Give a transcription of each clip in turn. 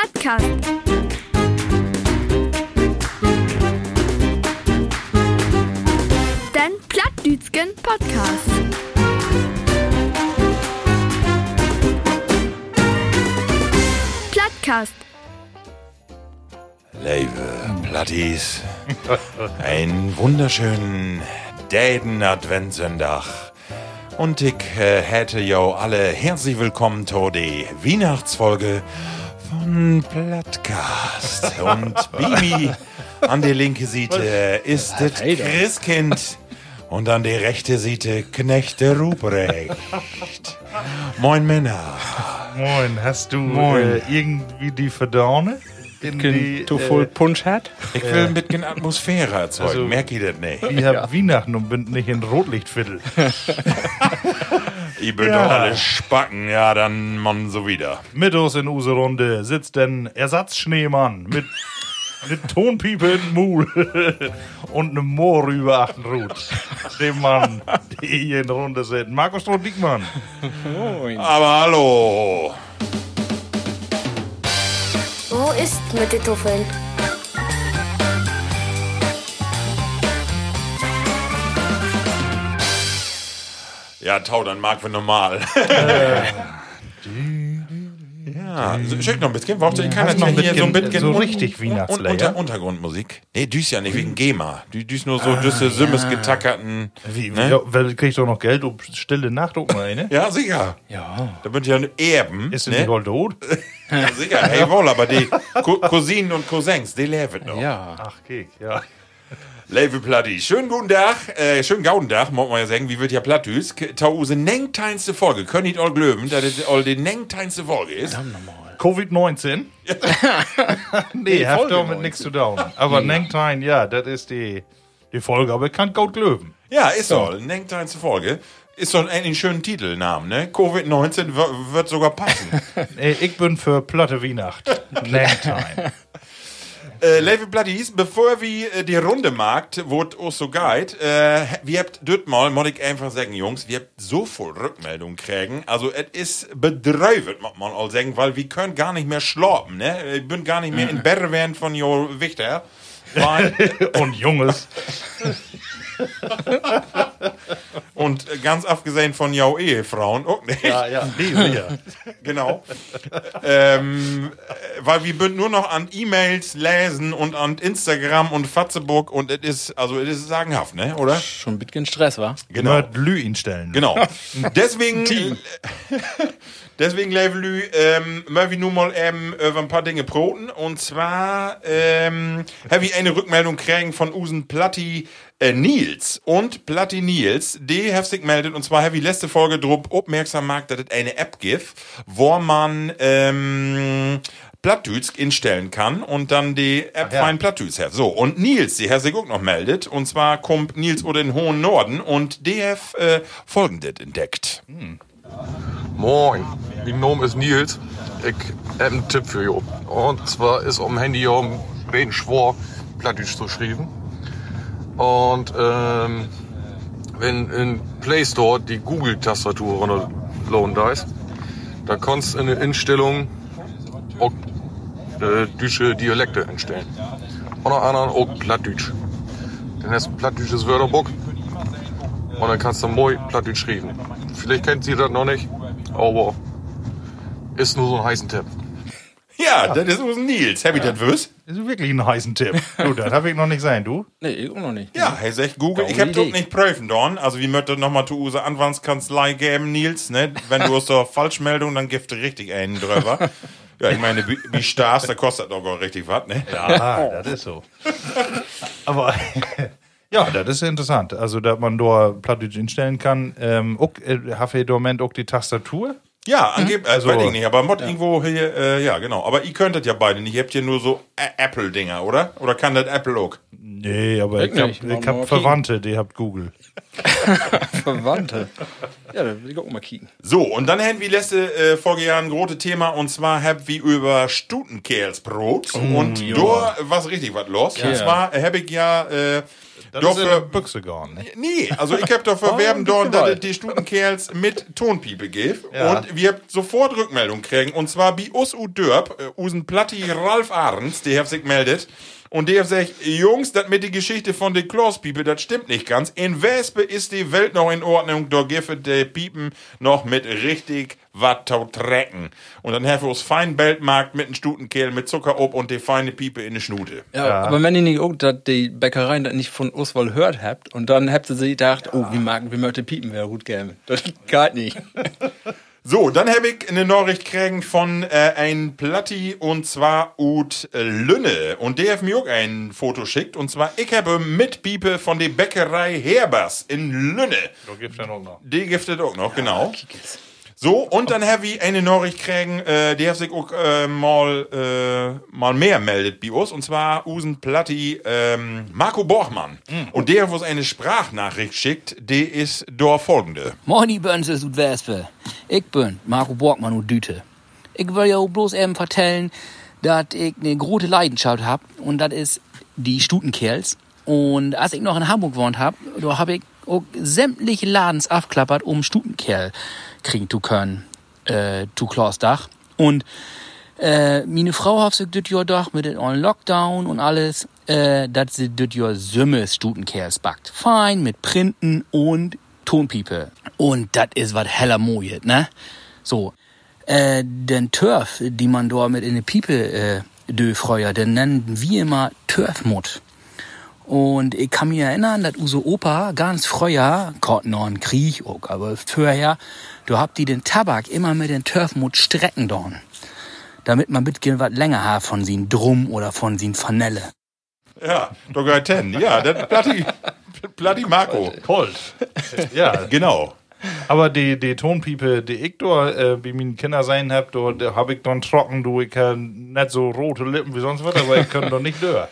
Plattkast. Den Plattdütschen Podcast. Plattkast. Liebe Plattis, einen wunderschönen Däden Adventssonntag. Und ich äh, hätte jo alle herzlich willkommen zu der Weihnachtsfolge von Plattcast. Und Bimi an der linke Seite ist das Christkind und an der rechte Seite Knechte Ruprecht. Moin Männer. Moin, hast du Moin. Äh, irgendwie die Verdaune? In die, du voll Punsch hat? Ich will ein bisschen Atmosphäre erzeugen, Also- merk ich das nicht? äh, ich hab Weihnachten und bin nicht in Rotlichtviertel. Ich bin Ja. doch alles Spacken, ja, dann man so wieder. Mit uns in unsere Runde sitzt ein Ersatzschneemann mit, mit Tonpiepe in den Mul und einem Moor über Achtenrut. Dem Mann, der hier in der Runde sitzt. Markus Stroh-Diekmann. Aber hallo. Wo ist mit den Tuffeln? Ja, Tau, dann mag wir normal. ja, so, schick noch ein bisschen. Warte, ich kann das noch ein hier so ein bisschen- so richtig Weihnachtslieder? unter, Untergrundmusik. Nee, düs ja nicht wegen GEMA. Du düs nur so düsse, Simmes getackerten. Wie, Ne? ja, krieg ich doch noch Geld, um stille Nacht mal eine? Ja, sicher. Ja. Da bin ich ja Erben. Ist sie ne? nicht wohl tot? Ja, sicher. Hey, wohl, aber die Cou- Cousinen und Cousins, die leben noch. Ja. Ach, Kek, ja. Leve Platti, schönen guten Tag, äh, schönen gauden Tag, muss man ja sagen, wie wird ja Plattüs? Tause nengteinste Folge, könnt ihr all glöben, dass das all die nengteinste Folge ist? Covid-19? nee, hat Folge damit 19. nichts zu tun. Aber Nengtine, ja, das ist die, die Folge, aber kann gut glöben. Ja, ist so, nengteinste Folge. Ist doch eigentlich ein schöner Titelnamen, ne? Covid-19 w- wird sogar passen. Äh, ich bin für Platte Weihnacht. Nengtine. Äh, Leve Plattis, bevor wir äh, die Runde macht, es auch so geht, äh, wir habt dort mal, muss ich einfach sagen, Jungs, wir habt so viel Rückmeldung kriegen. Also, es ist bedreuvet, muss man all sagen, weil wir können gar nicht mehr schlafen, ne? Ich bin gar nicht mehr in Berre während von Jo Wichter. Weil, Und Junges. und äh, ganz abgesehen von Jo Ehefrauen, auch nicht. ja, die sicher. Genau. ähm, äh, weil wir bünd nur noch an E-Mails lesen und an Instagram und Facebook und es ist, also es ist sagenhaft, ne? Oder? Schon ein bisschen Stress, war? Genau. Nur Lü ihn stellen. Genau. Deswegen, deswegen, Levelü, ähm, möchte ich nur mal ähm, über ein paar Dinge broten. Und zwar ähm, habe ich eine Rückmeldung kriegen von Usen Platti äh, Nils. Und Platti Nils, die hat sich gemeldet. Und zwar habe ich letzte Folge drauf aufmerksam gemacht, dass es eine App gibt, wo man ähm, Plattdütsch instellen kann und dann die App ja. fein Plattdütsch hat. So, und Nils, die hat sich auch noch meldet. Und zwar kommt Nils oder den hohen Norden und der hat äh, folgendes entdeckt. Moin, mein Name ist Nils. Ich habe einen Tipp für you. Und zwar ist am Handy ja ein bisschen schwer, Plattdeutsch zu schreiben. Und ähm, wenn in Play Store die Google-Tastatur runterladen da ist, da kannst du in der Einstellung auch äh, deutsche Dialekte einstellen. Unter anderem auch Plattdeutsch. Dann hast du ein plattdeutsches Wörterbuch und dann kannst du moi Plattdeutsch schreiben. Vielleicht kennt sie das noch nicht, aber ist nur so ein heißen Tipp. Ja, das ist Nils. Hab ich das wüsst? Das ist wirklich ein heißen Tipp. Du, das habe ich noch nicht sein, du? Nee, ich auch noch nicht. Ja, er sagt Google. Ich hab das nicht prüfen dorn. Also, wie möchte noch mal zu Use Anwaltskanzlei geben, Nils, ne? Wenn du aus der Falschmeldung, dann gibt richtig einen drüber. Ja, ich meine, wie, Stars, da kostet doch auch richtig was, ne? Ja, das ist so. Aber ja, das ist interessant. Also, dass man da Plattdeutsch instellen kann. Ähm, auch, äh, hat ihr im Moment auch die Tastatur? Ja, angeblich, also, Also- weiß ich nicht, aber Mod irgendwo hier, äh, ja, genau. Aber ihr könntet ja beide nicht. Ihr habt ja nur so Apple-Dinger, oder? Oder kann das Apple auch? Nee, aber Ich ich, hab, ich hab Verwandte, die habt Google. Verwandte. ja, da will ich auch mal kicken. So, und dann haben wir letzte äh, Folge ja ein großes Thema und zwar haben wir über Stutenkerlsbrot und da war richtig was los. Und Ja. zwar habe ich ja äh, Das Doch für- der Büchse gegangen, ne? Nee, also ich hab doch verwerben Oh, dort, dass die Stutenkerls mit Tonpiepe gibt. Ja. Und wir habt sofort Rückmeldung kriegen. Und zwar bei us u Dörp, äh, usen Platti Ralf Ahrens, der hat sich meldet. Und der hat gesagt, Jungs, das mit die Geschichte von den Klauspiepe, das stimmt nicht ganz. In Wespe ist die Welt noch in Ordnung, da gibt der Piepen noch mit richtig wat tau trecken. Und dann haben wir uns fein Beltmarkt mit einem Stutenkehl mit Zucker ob und die feine Piepe in die Schnute. Ja, aber wenn ihr nicht auch, dass die Bäckereien das nicht von Oswald hört habt und dann habt ihr sie gedacht, oh, wie mag, wie möchte Piepen wäre gut gäbe. Das geht nicht. So, dann habe ich eine Nachricht kriegen von äh, ein Platti und zwar ut Lünne. Und der hat mir auch ein Foto schickt. Und zwar, ich habe Mitpiepe von der Bäckerei Herbers in Lünne. Da gibt's ja noch noch. Die giftet auch noch, genau. So, und dann habe ich eine Nachricht kriegen, äh, die hat sich auch äh, mal, äh, mal mehr meldet bei uns. Und zwar Usen Platti ähm, Marco Borchmann. Und der, wo es eine Sprachnachricht schickt, die ist da folgende. Moin, die Bönse aus Wespe. Ich bin Marco Borgmann und Düte. Ich will ja auch bloß eben vertellen, dass ich eine große Leidenschaft hab und das ist die Stutenkerls. Und als ich noch in Hamburg gewohnt hab, da hab ich auch sämtliche Ladens abklappert, um Stutenkerl kriegen zu können, äh, zu Klaus Dach. Und äh, meine Frau hat sich das Jahr doch mit dem Lockdown und alles, äh, dass sie das Jahr Sümmes Stutenkerls backt. Fein, mit Printen und Tonpiepe. Und das ist was heller Mojet, ne? So. Äh, den Turf, die man dort mit in die Piepe äh, dö freuer, den nennen wir immer Turfmut. Und ich kann mich erinnern, dass unser Opa ganz früher, Gott noch ein Krieg, auch, aber vorher, da habt die den Tabak immer mit den Turfmut strecken dorn. Damit man mitgehen was länger hat von sin Drum oder von sin Fanelle. Ja, da gehört ten. Ja, das Platti, Platti Marco. Cold. ja, Genau. aber die, die Tonpiepe, die ich da äh, bei meinen Kindern sein hab, da, da hab ich dann trocken, du, ich kann nicht so rote Lippen wie sonst was, aber ich kann doch nicht dör.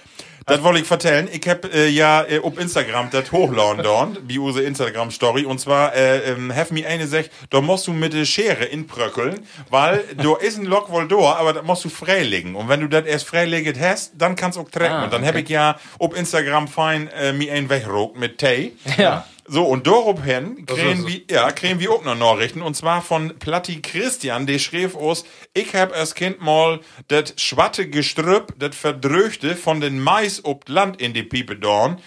Das wollte ich vertellen. Ich hab äh, ja äh, auf Instagram das hochladen dort, wie unsere Instagram-Story. Und zwar, äh, ähm, have me eine sech, da musst du mit der Schere inbröckeln, weil da ist ein Lock wohl da, aber das musst du freilegen. Und wenn du das erst freileget hast, dann kannst du auch trecken. Ah, und dann hab ich ja auf Instagram fein äh, mir einen weggerogt mit Tee. Ja. So, und daraufhin kriegen wir, ja, kriegen wir auch noch Nachrichten. Und zwar von Platti Christian, der schrieb uns, ich hab als Kind mal das schwatte Gestrüpp, das verdröchte von den Mais ob Land in die Piepe dorn.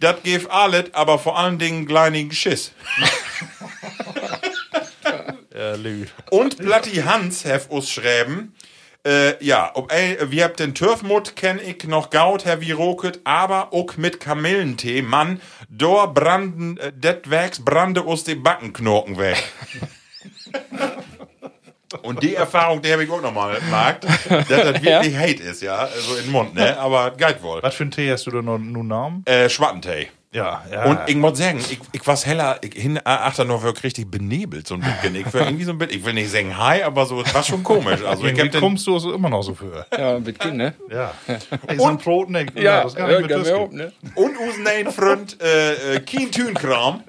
Das gef alles, aber vor allen Dingen kleinigen Schiss. Ja, lüg. Und Platti Hans hef uns schreiben, äh, ja, ob ey, wir habt den Turfmut kenn ich noch gaut, Herr wie roket, aber auch mit Kamillentee, Mann, dor branden, äh, det wächs brande us die Backenknochen weg. Und die Erfahrung, die habe ich auch noch mal gemacht, dass das wirklich Hate ist, ja, so in den Mund, ne, aber geil wohl. Was für ein Tee hast du da noch nun Namen? Äh, Schwattentee. Ja, ja. Und ich muss sagen, ich, ich was heller, ich hin, achter noch wirklich richtig benebelt, so ein bisschen. Ich war irgendwie so ein bisschen, ich will nicht sagen hi, aber so, das war schon komisch. Also ich den, kommst du so immer noch so für. Ja, mit Kind, ne? Ja. Ey, so ein Brot nicht. Ja, das kann ich mit ja, ne? Und unseren Freund, äh, äh, Keen Thünkram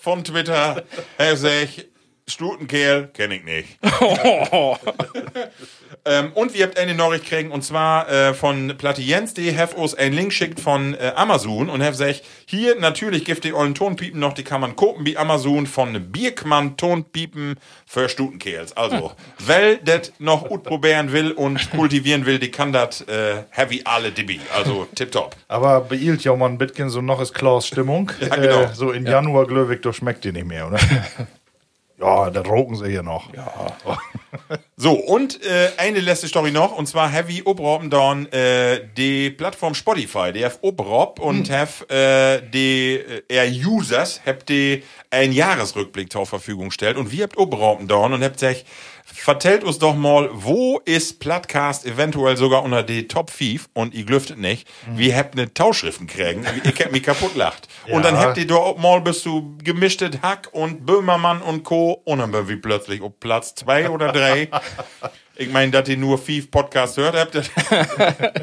von Twitter, er sagt, Stutenkerl kenn ich nicht. ähm, und wir habt eine Nachricht kriegen, und zwar äh, von Platte Jens, die have uns einen Link schickt von äh, Amazon und have sagt, hier natürlich gibt die ollen Tonpiepen noch, die kann man kopen wie Amazon von Birkmann Tonpiepen für Stutenkerls. Also, wer das noch gut probieren will und kultivieren will, die kann das äh, heavy alle dibi. Also, tipptopp. Aber beeilt ja mal ein bisschen so noch ist Klaus Stimmung. Ja, genau. Äh, so in Januar, Glöwig, doch schmeckt die nicht mehr, oder? ja, da roken sie hier noch. Ja. So, und äh, eine letzte Story noch, und zwar Heavy Obrobben dann äh, die Plattform Spotify, die have Obrob und have äh, die äh, er Users habt die einen Jahresrückblick zur Verfügung gestellt und wir habt Obrobben dann und habt sich vertellt uns doch mal, wo ist Plattcast eventuell sogar unter die Top 5 und ihr glüftet nicht, wir habt eine Tauschriften kriegen, ich hab mich kaputt lacht. Und dann Ja. habt ihr doch mal bist du gemischtet Hack und Böhmermann und Co. und dann waren wir plötzlich auf Platz 2 oder 3. Ich meine, dass ihr nur fünf Podcasts hört habt. Das, habt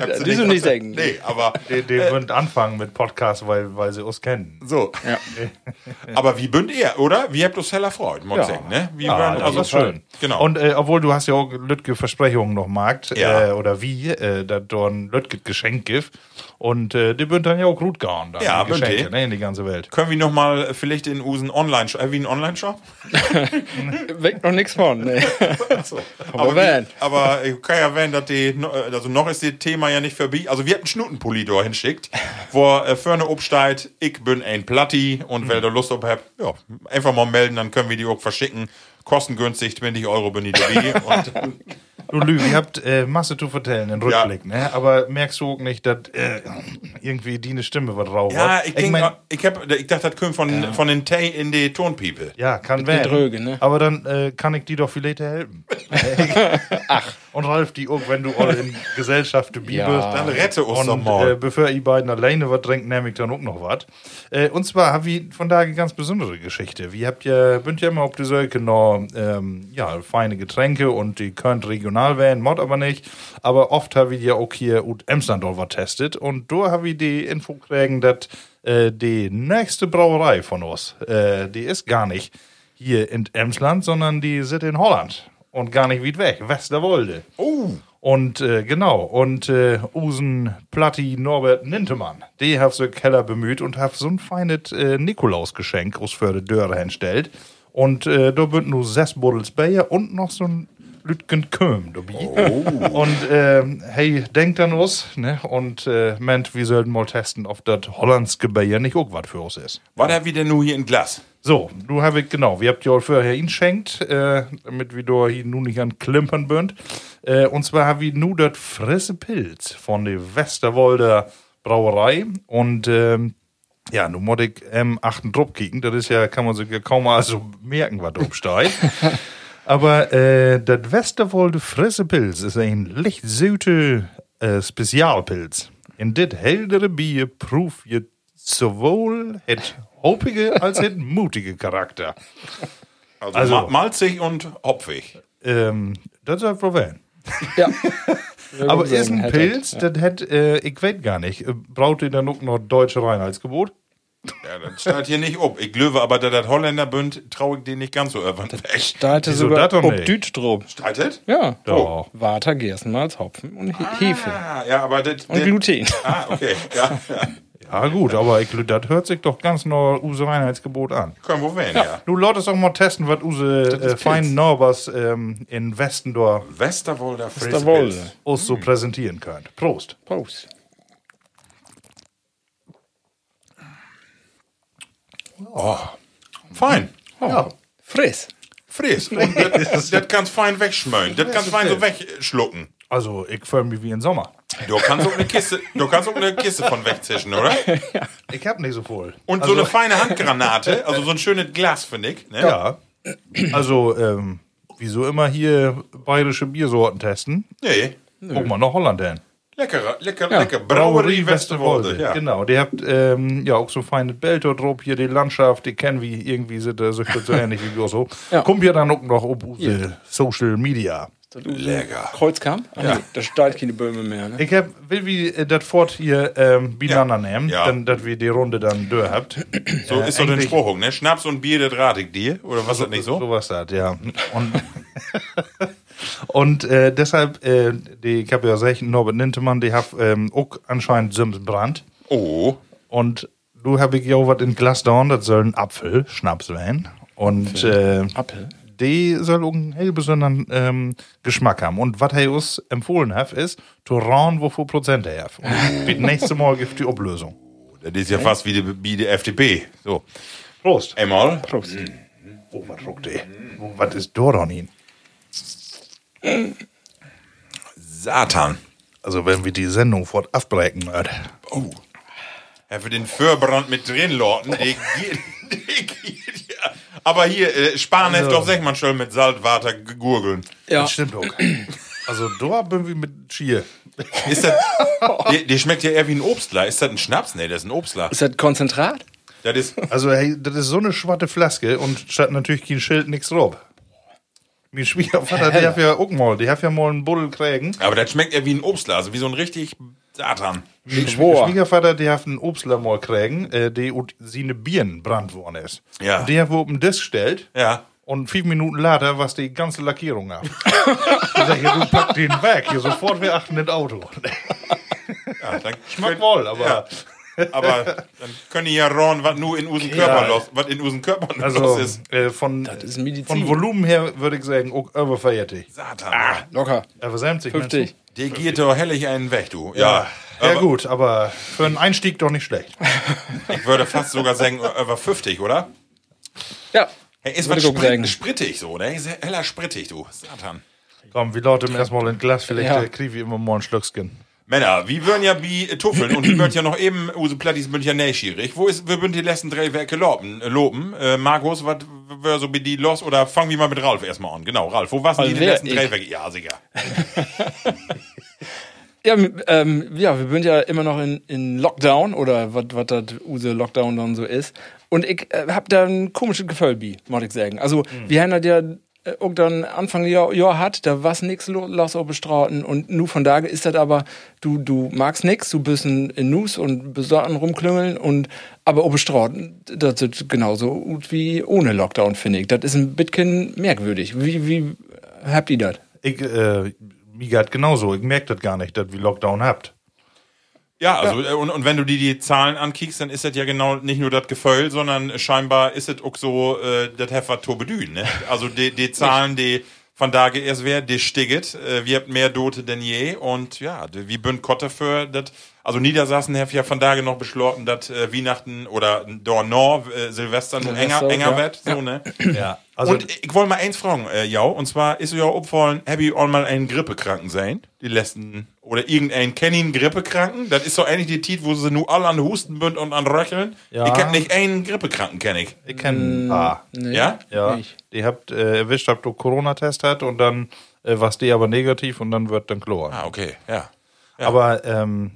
Das du nicht denken. Nee, aber Die, die würden anfangen mit Podcasts, weil, weil sie uns kennen. so. Ja. Aber wie bünd ihr, oder? Wie habt ihr heller Freud, muss ich Ja. sagen, ne? Wie Ja, waren- das also ist schön. Genau. Und äh, obwohl du hast ja auch Lütke Versprechungen noch markt, Ja. äh, oder wie, äh, dass du ein Lütke Geschenk gibt. Und äh, die bünd dann ja auch gut gehauen. Dann, Ja, Geschenke, die. ne, in die ganze Welt. Können wir noch mal vielleicht in unseren Online-Shop, äh, wie ein Online-Shop? Weg noch nichts von. Nee. Aber, wenn. Wie, aber ich kann ja erwähnen, dass die, also noch ist das Thema ja nicht vorbei. Also wir hatten Schnutenpulli da hinschickt, wo äh, vorne obsteigt, ich bin ein Platti und wenn ihr Lust auf habt, ja, einfach mal melden, dann können wir die auch verschicken. Kostengünstig, 20 Euro bin ich dabei. und, Du Lü, ihr habt äh, Masse zu vertellen in Ja. Rückblick, ne? Aber merkst du auch nicht, dass äh, irgendwie die eine Stimme was drauf ja, ich, denk, mein, ich, hab, ich dachte, das kommt von, von den Tay in die Tonpiepe. ja, kann werden. dröge, ne? Aber dann äh, kann ich die doch vielleicht helfen. Ach. Und Ralf, die auch, wenn du all in Gesellschaft dabei Ja. bist. Dann rette uns Und mal. äh, bevor ihr beiden alleine was trinkt, nehme ich dann auch noch was. Äh, und zwar habe ich von da eine ganz besondere Geschichte. Wir habt ja, bünd ja immer auf die Söke noch ähm, ja, feine Getränke und die könnt regional werden, Mod aber nicht. Aber oft habe ich ja auch hier ut Emslandorf was testet und da habe ich die Info kriegen, dass äh, die nächste Brauerei von uns, äh, die ist gar nicht hier in Emsland, sondern die sind in Holland. Und gar nicht weit weg, Westerwolde. Oh, Und äh, genau, und äh, Usen Platti Norbert Nintemann, die hat so Keller bemüht und hat so ein feines äh, Nikolausgeschenk aus für die Dörre hinstellt. Und äh, da bünd nur sechs Buddels Bayer und noch so ein Lütgen Köm dabei. Und ähm, hey, denkt an uns, ne? Und äh, meint, wir sollten mal testen, ob das hollandske Bayer nicht auch was für uns ist. was habt ihr denn nur hier in Glas? So, du habe ich, genau, wir habt ja auch vorher ihn schenkt, äh, damit wir da hier nun nicht an Klimpern bünd. Äh, und zwar habe ich nur das frisse Pilz von der Westerwolder Brauerei. Und ähm, ja, nun muss ich ähm, achten Druck kicken. Das ist ja, kann man sich ja kaum mal so merken, was drauf steht. Aber äh, das Westerwolde frisse Pilz ist ein lichtsüte äh, Spezialpilz. In dit heldere Bier proef je sowohl het hopige als het mutige Charakter. Also, Also- ma malzig und hopfig. Ähm, das soll probieren. Ja. Aber ist ein Hätte- Pilz, das hätt, äh, ich weiß gar nicht, äh, braucht ihr dann auch noch deutsche Reinheitsgebot? Ja, das steht hier nicht ob. Ich glaube aber, dass das Holländer bünd, traue ich den nicht ganz so irgendwann weg. Starte Wieso sogar das doch ob nicht? Dütstrom. Streitet? Ja. Doch. Water, Gerstenmalz, Hopfen und He- Hefe. Ah, ja, aber das. Und das- Gluten. Ah, okay. Ja, ja. Ja gut, aber ich, das hört sich doch ganz noch unser Reinheitsgebot an. Können wir werden, ja. Du lass es auch mal testen, was unsere äh, feinen Norbers ähm, in Westen da Westerwolder Westerwolde. Frisbee. uns so präsentieren könnt. Prost. Prost. Fein. Ja. Friss. Friss. Und das, das kannst fein wegschmöen. Das kannst fein so wegschlucken. Also, ich fühle mich wie im Sommer. Du kannst auch eine Kiste, du kannst auch eine Kiste von wegzischen, oder? Ich hab nicht so voll. Und so eine feine Handgranate, also so ein schönes Glas, finde ich. Ne? Ja. Also, ähm, wieso immer hier bayerische Biersorten testen? Nee. Guck mal nach Holland hin. Lecker, lecker, lecker. Brauerie Westerwolde. Ja. Genau, die habt ähm, ja auch so feine Belter drauf, hier die Landschaft, die kennen wir irgendwie, sind da so, so ähnlich wie wir so. Ja. Kommt ja dann auch noch auf unsere Social Media. Lecker. Kreuzkamp? Ah, nee, da steht keine Böhme mehr. Ne? Ich hab, will wie äh, das Fort hier ähm, beieinander nehmen, Ja. dann, dass wir die Runde dann durch habt. So Äh, ist so eigentlich- Spruch, ne? Schnaps und Bier, das rate ich dir. Oder was ist das nicht so? So was das, ja. Und, und äh, deshalb, äh, die, ich habe ja gesagt, Norbert Nintemann, die hat ähm, auch anscheinend Sims Brand. Oh. Und du habe ich ja auch was in Glas down, das soll ein Apfel, Schnaps sein. Und äh, Apfel. die soll auch einen hell besonderen ähm, Geschmack haben. Und was er uns empfohlen hat, ist, zu rauen, wofür Prozent er hat. Und das nächste Mal gibt die Ablösung. Das ist ja fast wie die, wie die FDP. So. Prost. Einmal. Prost. Oh, was ruckt der? Oh, was ist dort an ihn? Satan. Also, wenn wir die Sendung fort abbrechen würden. Oh. Ja, für den Förbrand mit drin, Lorten. Die, geht- ja. Aber hier, äh, Spahn Also- doch, sag man schon, mit Salzwater gegurgeln. Ja. Das stimmt auch. Also, da bin wir mit Schier. Ist das, die, die schmeckt ja eher wie ein Obstler. Ist das ein Schnaps? Nee, das ist ein Obstler. Ist das Konzentrat? Das ist, Also, hey, das ist so eine schwatte Flaske und statt natürlich kein Schild, nix drauf. Mein Schwiegervater, der hat ja auch mal, der hat ja mal einen Buddel kriegen. Aber das schmeckt ja wie ein Obstler, wie so ein richtig Satan. Mein Schwor. Schwiegervater, der hat einen Obstler mal kriegen, äh, der und seine Birnen brannt worden ist. Ja. Und der hat wo auf den Disk stellt. Ja. Und fünf Minuten later war die ganze Lackierung ab. ich sag, ja, du pack den weg, hier sofort wir achten das Auto. ja dann Schmeckt wohl, aber Ja. Aber dann können die ja ron, was nur in unseren Körper los, was in unseren Körper also los ist. äh, von, ist Medizin. von Volumen her würde ich sagen, auch über 40. Satan. Locker. Aber 70 meinst 50. Der geht doch hellig einen weg, du. Ja, ja aber gut, aber für einen Einstieg doch nicht schlecht. Ich würde fast sogar sagen, über 50, oder? Ja. Hey, ist was ich sprit sprittig so, ne? Ist heller sprittig, du. Satan. Komm, wir lauten erstmal ein Glas, vielleicht Ja. äh, kriegen wir immer mal ein Schlückchen. Männer, wie würden ja wie Tuffeln und wir würden ja noch eben, Use Plattis sind ja neugierig. Wo ist, wir würden die letzten drei Werke loben? Äh, loben. Äh, Markus, was wäre so mit die los? Oder fangen wir mal mit Ralf erstmal an. Genau, Ralf, wo waren die, Also die letzten drei Ich. Werke? Ja, sicher. Ja, ähm, ja, wir sind ja immer noch in, in Lockdown oder was das Use Lockdown dann so ist. Und ich äh, hab da ein komisches Gefühl muss ich sagen. Also, wir haben das ja äh, auch dann Anfang Jahr, Jahr hat, da nix lo- los auf Bestraten und nu von da ist das aber, du, du magst nix, du bist in, in Nus und an rumklüngeln und, aber auf Bestraten, das ist genauso gut wie ohne Lockdown, finde ich. Das ist ein bisschen merkwürdig. Wie, wie habt ihr das? Ich, äh, mir geht genauso. Ich merke das gar nicht, dass wir Lockdown habt. Ja, also äh, Und, und wenn du dir die Zahlen ankickst, dann ist das ja genau nicht nur das Gefühl, sondern scheinbar ist es auch so, äh, das was Turbedün, ne? Also die, die Zahlen, die von da erst wäre, die stigget. Äh, wir habt mehr Dote denn je und ja, wie bünd Kotte für das. Also Niedersachsen hat ja von da noch beschlossen, dass äh, Weihnachten oder Dornor, äh, Silvester nur enger, enger ja. wird, so, ne? Ja, also und ich wollte mal eins fragen, äh, ja, und zwar ist ja aufgefallen, habe ich auch mal einen Grippekranken sein, die letzten, oder irgendeinen kennen Grippekranken, das ist so ähnlich die Tit, wo sie nur alle an Husten bünd und an Röcheln. Ja. Ich kenn nicht einen Grippekranken, kenn ich. ich kenne ein paar. Nee, Ja? Ja, nicht. die habt äh, erwischt, habt du Corona-Test hat und dann äh, was die aber negativ und dann wird dann Chlor. Ah, okay, ja. Aber ähm,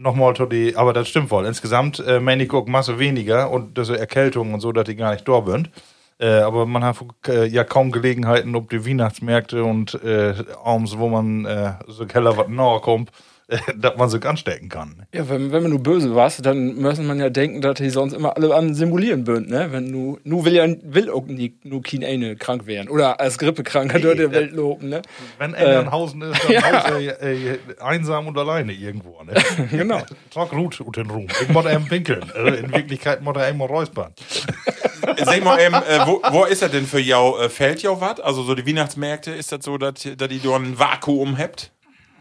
nochmal die, aber das stimmt wohl. Insgesamt äh, meine auch Masse weniger und diese Erkältungen und so, dass die gar nicht da sind. Äh, aber man hat äh, ja kaum Gelegenheiten ob die Weihnachtsmärkte und äh, abends, wo man äh, so Keller was nahe kommt, dass man sich anstecken kann. Ja, wenn, wenn man nur böse warst, dann müssen man ja denken, dass die sonst immer alle an simulieren würden, ne? Wenn nu, nu will ja will auch nie, nur kein eine krank werden. Oder als Grippekranker durch die Welt loben, ne? Wenn einer in Hausen ist, dann ja. haus er äh, einsam und alleine irgendwo. Ne? Genau. Tag ruht und den Ruhm. Ich muss eben pinkeln. Äh, in Wirklichkeit muss er eben räuspern. Sag mal eben, äh, wo, wo ist das denn für jou? Äh, fällt jou was? Also so die Weihnachtsmärkte, ist das so, dass die da ein Vakuum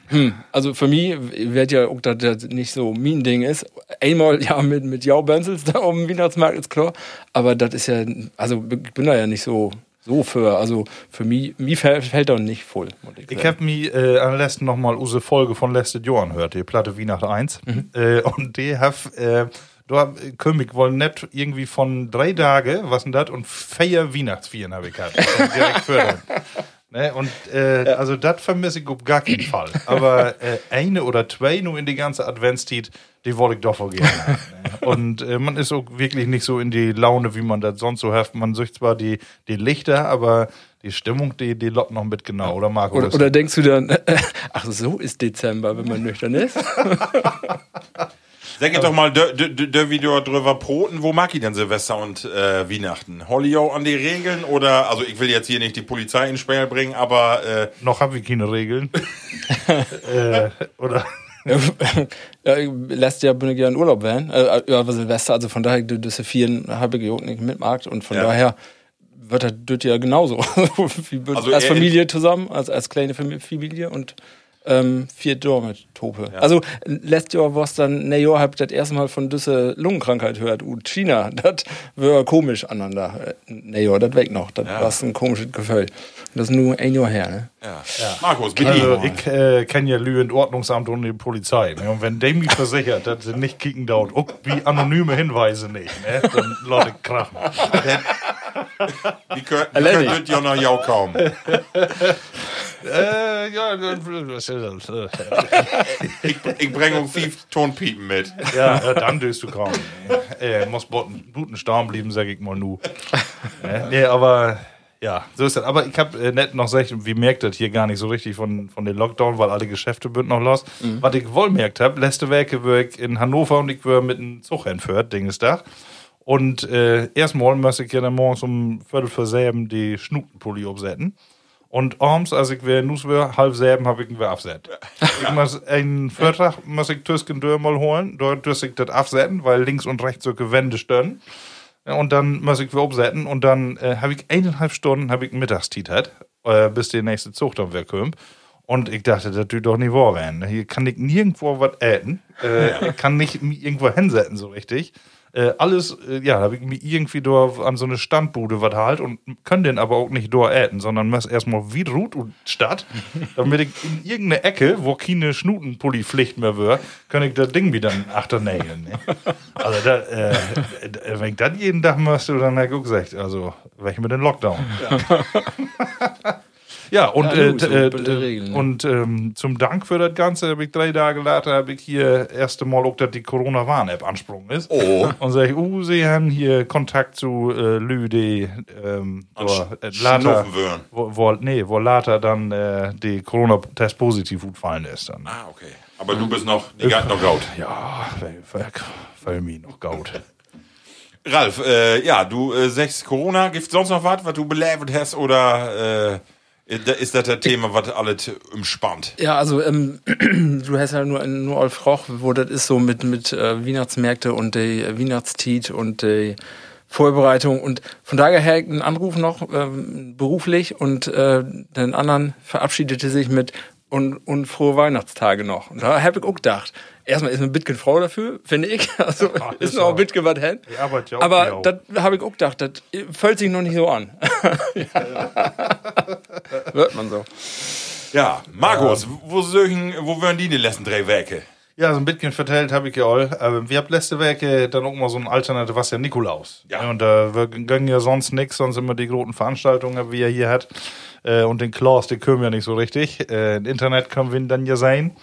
habt? Also für mich wird ja auch, dass das nicht so mein Ding ist. Einmal ja mit, mit Jaubenzels da um den Weihnachtsmarkt ist klar. Aber das ist ja, also ich bin da ja nicht so, so für. Also für mich, mir fällt, da nicht voll. Ich sagen. habe mir äh, am letzten noch mal unsere Folge von letztes Jahr gehört, die Platte Weihnacht 1. Äh, und die hab, äh, da König wollen nicht irgendwie von drei Tage, was denn das, und vier Weihnachtsvieren habe ich gehabt. Direkt fördern. Ne, und äh, also das vermisse ich auf gar keinen Fall. Aber äh, eine oder zwei nur in die ganze Adventszeit, die wollte ich doch gerne. haben, ne? Und äh, man ist auch wirklich nicht so in die Laune, wie man das sonst so hat. Man sucht zwar die, die Lichter, aber die Stimmung, die, die lockt noch mit genau, oder Marco? Oder, oder denkst du dann, ach so ist Dezember, wenn man nüchtern ist? Sag doch mal, der de, de, de Video drüber broten, wo mag ich denn Silvester und äh, Weihnachten? Holly auch an die Regeln oder, also ich will jetzt hier nicht die Polizei ins Spiel bringen, aber äh, Noch habe ich keine Regeln. äh, oder ja, ich lässt ja bin ich ja in Urlaub werden, äh, ja, aber Silvester, also von daher, das ist vielen habe ich nicht mitmarkt und von Ja. daher wird das ja genauso. Also als Familie zusammen, als, als kleine Fam- Familie und ähm, vier Dorf mit Tope. Also letztes Jahr war es dann, ne Jahr hab ich das erste Mal von diese Lungenkrankheit gehört, und China, das war komisch aneinander. Ne Jahr, das weg noch, das war ein komisches Gefühl. Das ist nur ein Jahr her, ne? ja. Markus, bitte. also ich äh, kenne ja Lü und Ordnungsamt und die Polizei. Ne? Und wenn der mich versichert, dass sie nicht kicken dauert, auch wie anonyme Hinweise nicht, ne? dann Leute krachen. die können, die können das ja noch jau kaum. äh, ja? Ich, ich bringe um fünf Tonpiepen mit. Ja, äh, dann döst du kaum. Äh, muss guten Stamm bleiben, sag ich mal nu. Ne? Nee, aber Ja, so ist das. Aber ich habe äh, nicht noch gesagt, wie merkt das hier gar nicht so richtig von, von den Lockdown, weil alle Geschäfte sind noch los. Was ich wohl merkt habe, letzte Woche war ich in Hannover und ich war mit einem Zug entführt, Dingesdach. Und äh, erstmal muss ich ja dann morgens um Viertel vor sieben die Schnutenpulli aufsetzen. Und abends, als ich wieder nus war, halb sieben, habe ich ihn wieder aufset. ich muss einen Vortrag muss ich Tüsken mal holen, dort muss ich das aufsetzen, weil links und rechts so Gewände stehen. Ja, Und dann muss ich wieder umsetzen und dann äh, habe ich eineinhalb Stunden habe ich Mittagstiet, äh, bis der nächste Zug dann wieder kommt. Und ich dachte, das tut doch nicht wahr werden. Hier kann ich nirgendwo was äten. Äh, ich kann nicht irgendwo hinsetzen so richtig. Äh, alles, äh, ja, habe ich mich irgendwie da an so eine Standbude was halt und können den aber auch nicht dort äten, sondern muss erstmal wieder Rut und Stadt, damit ich in irgendeine Ecke, wo keine Schnutenpulli-Pflicht mehr wäre, kann ich das Ding wieder achternägeln. Ne? Also, da, äh, äh, wenn ich das jeden Tag machst, dann habe ich auch gesagt, also, welche mit den Lockdown. Ja, und, Ja, äh, äh, ne? und ähm, zum Dank für das Ganze habe ich drei Tage later habe ich hier erste Mal auch, dass die Corona-Warn-App ansprungen ist. Oh. Und sage ich, uh, Sie haben hier Kontakt zu äh, Lü, die ähm, wo, äh, later, wo, wo, nee, wo later dann äh, die Corona-Test positiv gefallen ist. Dann. Ah, okay. Aber du bist noch, die geht noch gaut. Ja, weil, mir noch gaut. Ralf, äh, ja, du äh, sagst Corona, gibt sonst noch was, was du belebt hast oder äh, ist das das Thema, was alles umspannt? Ja, also ähm, du hast ja nur in nur Olf Roch, wo das ist so mit mit äh, Weihnachtsmärkte und die äh, Weihnachtstiet und die Vorbereitung und von daher her einen Anruf noch ähm, beruflich und äh, den anderen verabschiedete sich mit und, und frohe Weihnachtstage noch. Und da habe ich auch gedacht, erstmal ist ein bisschen Frau dafür, finde ich. Also ist ist noch bisschen was ja auch Aber das habe ich auch gedacht, das fühlt sich noch nicht so an. Wird man so. Ja, Markus, wo söchen, wo wären die die letzten drei Werke? Ja, so ein bisschen vertellt habe ich ja all. Aber wir haben letzte Woche dann auch mal so ein Alternative, was ja Nikolaus. Ja. Und da wir gönnen ja sonst nichts, sonst immer die großen Veranstaltungen, wie er hier hat. Äh, und den Klaus, die können wir nicht so richtig. Äh, Im Internet können wir ihn dann ja sein.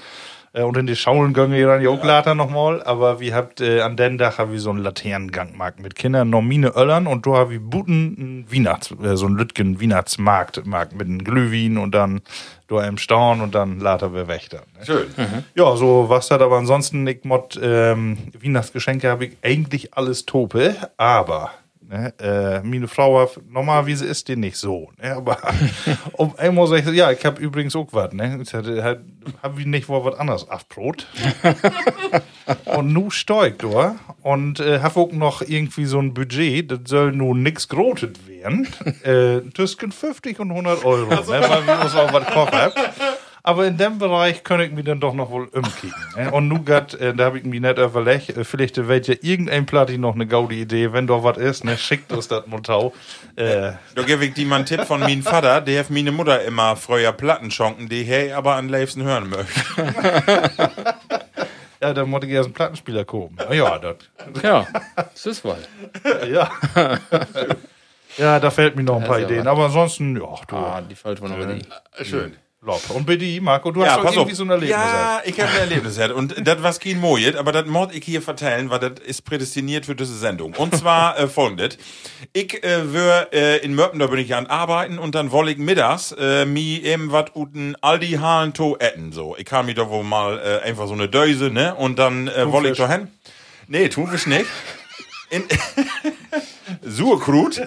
Äh, und in die Schauen gönnen wir dann ja auch later nochmal. Aber wir habt äh, an den Dach hab ich so einen Laternengangmarkt mit Kindern, noch mine Öllern. Und da habe ich Buten Weihnachts, äh, so einen Lütgen Weihnachtsmarkt Markt mit einem Glühwein und dann da im Staun und dann later wir weg dann. Ne? Schön. Ja, so was hat aber ansonsten ich mod ähm, Weihnachtsgeschenke habe ich eigentlich alles tope, aber ne, äh, meine Frau normalerweise ist die nicht so, ne, aber um einmal sag ich, ja, ich habe übrigens auch was, ne, ich hatte halt, hab ich nicht wohl was anderes abbrot und nu steigt da und äh, hab auch noch irgendwie so ein Budget, das soll nun nix grotet werden, äh, zwischen 50 und 100 Euro, ne, weil wir uns auch was kochen. Aber in dem Bereich kann ich mich dann doch noch wohl umkicken. Ne? Und nu grad, äh, da habe ich mich nicht überlegt, äh, vielleicht wird ja irgendein Platti noch eine gaude Idee, wenn doch was ist, ne, schickt uns das Montau. Äh, Da gebe ich dir mal einen Tipp von meinem Vater, der hat meine Mutter immer früher Platten schonken, die hey aber am liebsten hören möchte. ja, dann muss ich erst einen Plattenspieler kommen. Ja, das. Ja, das ist wohl. Ja. ja, da fällt mir noch ein paar Ideen. Aber ansonsten, ja, du, Ah, die fällt wohl noch die. Schön. Lob. Und bitte, Marco, du hast Ja, doch pass irgendwie auf. so ein Erlebnis. ja, ich habe ein Erlebnis gehabt. Und das was kein Mojet, aber das mod ich hier vertellen, weil das ist prädestiniert für diese Sendung. Und zwar äh, folgendes. Ich äh, wär, äh, in Mörpen, da bin ich an arbeiten und dann woll ich mittags äh, mi eben wat uten Aldi Halen to etten. So, ich kam mir da wohl mal äh, einfach so eine Döse, ne? Und dann äh, woll ich da hin. Nee, Thunfisch nicht. In Surkrut.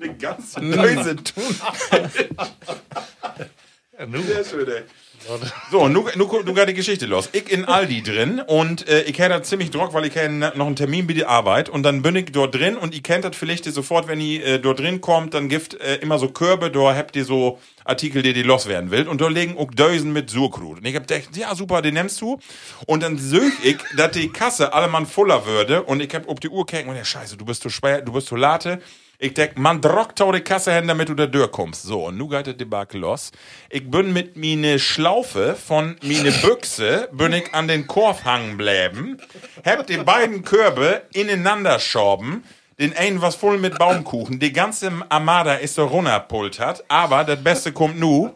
Eine ganze. Ja, nu. Sehr schön, ey. So, und nu, nu, nu geht die Geschichte los. Ich in Aldi drin und äh, ich hätte ziemlich Druck, weil ich hätte noch einen Termin bei der Arbeit und dann bin ich dort drin und ihr kennt das vielleicht sofort, wenn ihr äh, dort drin kommt, dann gibt äh, immer so Körbe, da habt ihr so Artikel, die die loswerden will und da legen auch Dösen mit Surkrut. Und ich hab gedacht, ja super, den nimmst du. Und dann söch ich, dass die Kasse allemann voller würde und ich hab auf die Uhr gucken und ja scheiße, du bist zu schwer, du bist zu late. Ich denk, man drockt auch die Kasse hin, damit du da durchkommst. So, und nu geht das Debakel los. Ich bin mit meine Schlaufe von meine Büchse, bin ich an den Korb hangen bleiben, hab die beiden Körbe ineinander schorben, den einen was voll mit Baumkuchen, die ganze Armada ist so runterpultert, aber das Beste kommt nu,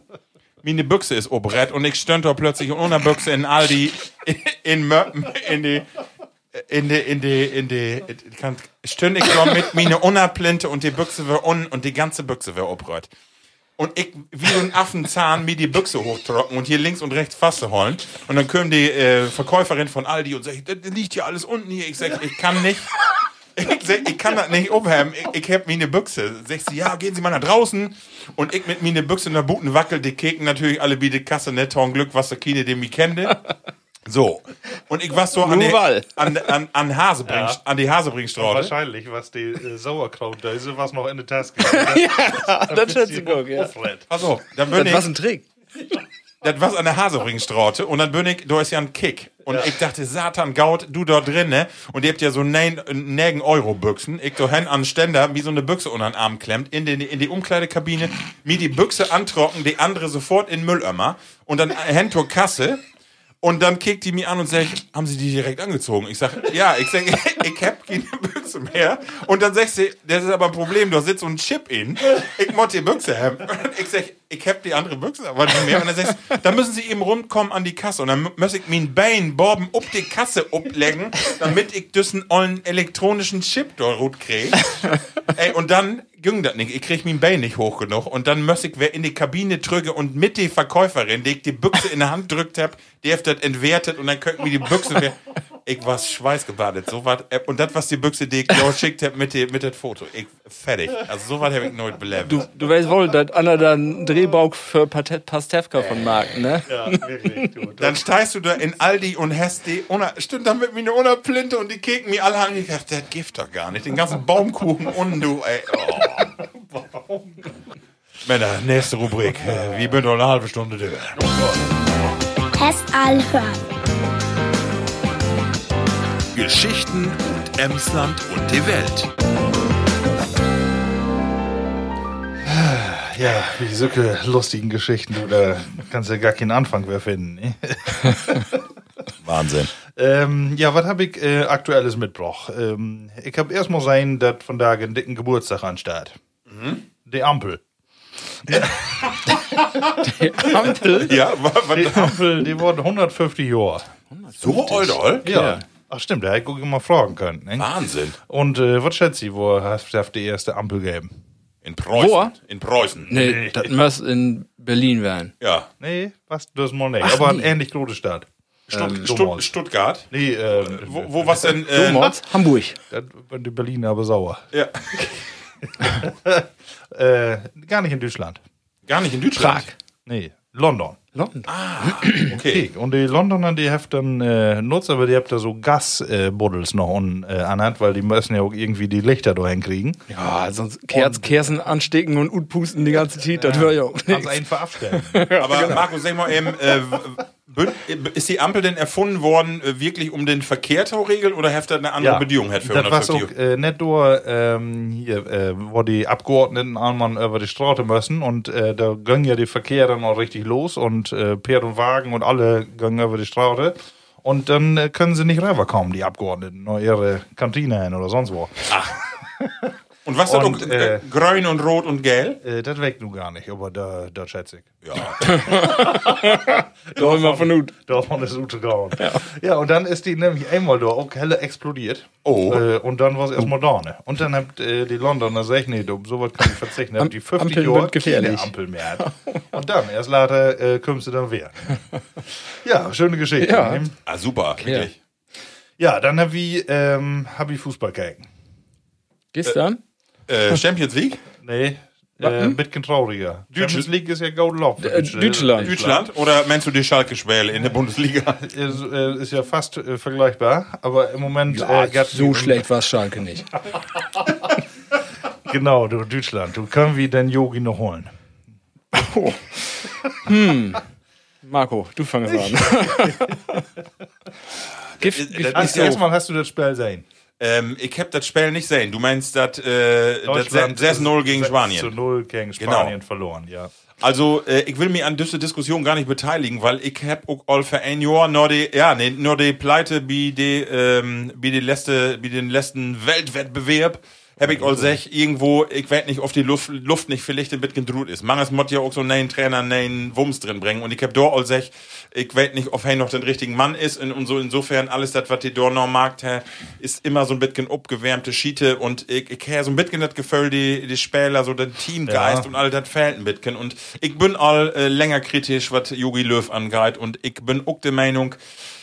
meine Büchse ist obrett und ich stönt plötzlich ohne Büchse in Aldi in Möppen in die in die, in die, in die, ich kann, stünde ich da mit meine Unaplinte und die Büchse war un und die ganze Büchse war obrot. Und ich, wie ein Affenzahn, mir die Büchse hochtrocken und hier links und rechts Fasse holen. Und dann kommt die äh, Verkäuferin von Aldi und sagt, das liegt hier alles unten hier. Ich sag, ich kann nicht. Ich, sag, ich kann das nicht umheben. Ich, ich hab mir eine Büchse. Sagt sie, ja, gehen Sie mal nach draußen. Und ich mit mir eine Büchse in der Buten wackel, die keken natürlich alle wie die Kasse, nicht Ton Glück, was der Kine, den mich kennte. So. Und ich war so an, die, an, an, an, Hasebring, Ja. an die Hasebringstraße. Wahrscheinlich, was die äh, Sauerkrautdöse, was noch in der Taske. ja, das hört sich gut, ja. Pass auf, dann bin Das ich. war ein Trick. Das war an der Haseringstraße und dann bin ich, da ist ja ein Kick. Und ich dachte, Satan, Gaut, du dort drin, ne? Und ihr habt ja so nein, nägen Euro-Büchsen. Ich da hin an Ständer, wie so eine Büchse unter den Arm klemmt, in, den, in die Umkleidekabine, mir die Büchse antrocken, die andere sofort in den Mülleimer und dann hin zur Kasse. Und dann kickt die mir an und sagt, haben Sie die direkt angezogen? Ich sag, ja, ich sag, ich hab keine Büchse mehr. Und dann sagt sie, das ist aber ein Problem, da sitzt so ein Chip in. Ich muss die Büchse haben. Und ich sag, ich hab die andere Büchse aber nicht mehr. Und dann sagt sie, dann müssen Sie eben rumkommen an die Kasse. Und dann muss ich mein Bein Borben ob die Kasse ablegen, damit ich diesen ollen elektronischen Chip da rot krieg. Ey, und dann ging das nicht. Ich krieg mein Bein nicht hoch genug. Und dann muss ich wer in die Kabine drücke und mit die Verkäuferin, die ich die Büchse in der Hand drückt hab, die hat das entwertet und dann könnten wir die Büchse Ich war schweißgebadet. So was, und das, was die Büchse, die ich da schickt hab mit, die, mit das Foto. Ich, fertig. Also so was hab ich noch belebt. Du, du weißt wohl, dass Anna dann Drehbau für Pastewka von Marken, ne? Ja, wirklich. Du, Dann steigst du da in Aldi und hast die, ohne, stimmt dann mit mir eine Unterplinte und die keken mir alle an. Ich dachte, das gibt doch gar nicht. Den ganzen Baumkuchen unten, du, ey. Oh. Männer, nächste Rubrik. Äh, Wie bin doch eine halbe Stunde durch. Test all hören. Geschichten und Emsland und die Welt. ja, wie solche lustigen Geschichten, du, da kannst du ja gar keinen Anfang mehr finden. Ne? Wahnsinn. Ähm, ja, was habe ich äh, aktuelles mitgebracht? Ähm, ich habe erstmal sein, dass von da einen dicken Geburtstag ansteht. Die Ampel. Ampel? Ja, wa- wa- Die Ampel, die wurde 150 Jahre. so old, old? Ja. Ach stimmt, da hätte ich mal fragen können. Ne? Wahnsinn. Und äh, was schätzt Sie, wo hast du die erste Ampel gegeben? In Preußen. Wo? In Preußen. Nee, das muss in Berlin werden. Ja. Nee, was, das mal nicht. Aber eine ähnlich große Stadt. Stutt, Ähm, Stutt, Domholz. Stuttgart. Nee, äh, Wo, wo was denn? Äh? Hamburg. das waren die Berliner aber sauer. ja. Äh, gar nicht in Deutschland. Gar nicht in Deutschland. Prag. Nee, London. London. Okay. Und die Londoner, die haben dann äh, nutzt, aber die habt da so Gasbuddels noch un, äh, anhat, weil die müssen ja auch irgendwie die Lichter da hinkriegen. Ja, sonst Kerz, Kerzen anstecken und utpusten die ganze Zeit, das wäre ja auch Kannst nichts. einfach abstellen. Aber Markus, sag mal eben, äh, ist die Ampel denn erfunden worden, äh, wirklich um den Verkehr zu regeln oder hat das eine andere Bedingung hat für das war 150 auch äh, nicht nur ähm, hier, äh, wo die Abgeordneten einmal über die Straße müssen und äh, da ging ja der Verkehr dann auch richtig los und äh, Pferd und Wagen und alle gingen über die Straße. Und dann äh, können sie nicht rüberkommen, die Abgeordneten, nur ihre Kantine hin oder sonst wo. Und was Und, auch äh, äh, grün und rot und gelb? Äh, das weckt nun gar nicht, aber da, da schätze ich. Ja. Da haben wir von Ut. Davon ist Ute Grauen. Ja. ja, und dann ist die nämlich einmal da auch helle explodiert. Oh. Äh, und dann war es erstmal da. Ne? Und dann habt äh, die Londoner gesagt, nee, du, sowas kann ich verzichten. Habt die 50 Ampeln Jahre keine Ampel mehr. Und dann, erst later, äh, kommst du dann wieder. Ja, schöne Geschichte. Ja. Ah, super, wirklich. Ja, dann hab ich, ähm, hab ich Fußball gekeken. Gestern? Äh, Champions League? Nee, äh, ein bisschen trauriger. Champions League ist ja Gold Lauf. Äh, Deutschland. Deutschland? Oder meinst du die Schalke-Schwäle in der Bundesliga? Ist, äh, ist ja fast äh, vergleichbar, aber im Moment Ja, äh, so schlecht war Schalke nicht. Genau, du Deutschland. Du können wir den Yogi noch holen. Marco, du fangst an. Gift, Das Gift, Also erstmal hast du das Spiel sehen. Ähm, ich hab das Spiel nicht sehen. Du meinst, dass äh, das Deutschland 6-0 gegen Spanien. 0 gegen Genau. Spanien verloren, ja. Also, äh, ich will mich an diese Diskussion gar nicht beteiligen, weil ich hab auch all für ein Jahr nur die, ja, nee, nur die Pleite wie die, ähm, wie die letzte, wie den letzten Weltwettbewerb Hab ich all sech, irgendwo, ich weiß nicht, ob die Luft, Luft nicht vielleicht ein bisschen gedruht ist. Manches muss ja auch so einen Trainer, einen Wumms drin bringen. Und ich hab da all sech, ich weiß nicht, ob er noch den richtigen Mann ist. Und, und so insofern, alles das, was die da noch mag, ist immer so ein bisschen abgewärmte Schiete. Und ich, ich hab so ein bisschen das Gefühl, die, die Spieler, so den Teamgeist Ja. und all das fehlt ein bisschen. Und ich bin all äh, länger kritisch, was Jogi Löw angeht. Und ich bin auch der Meinung, auf,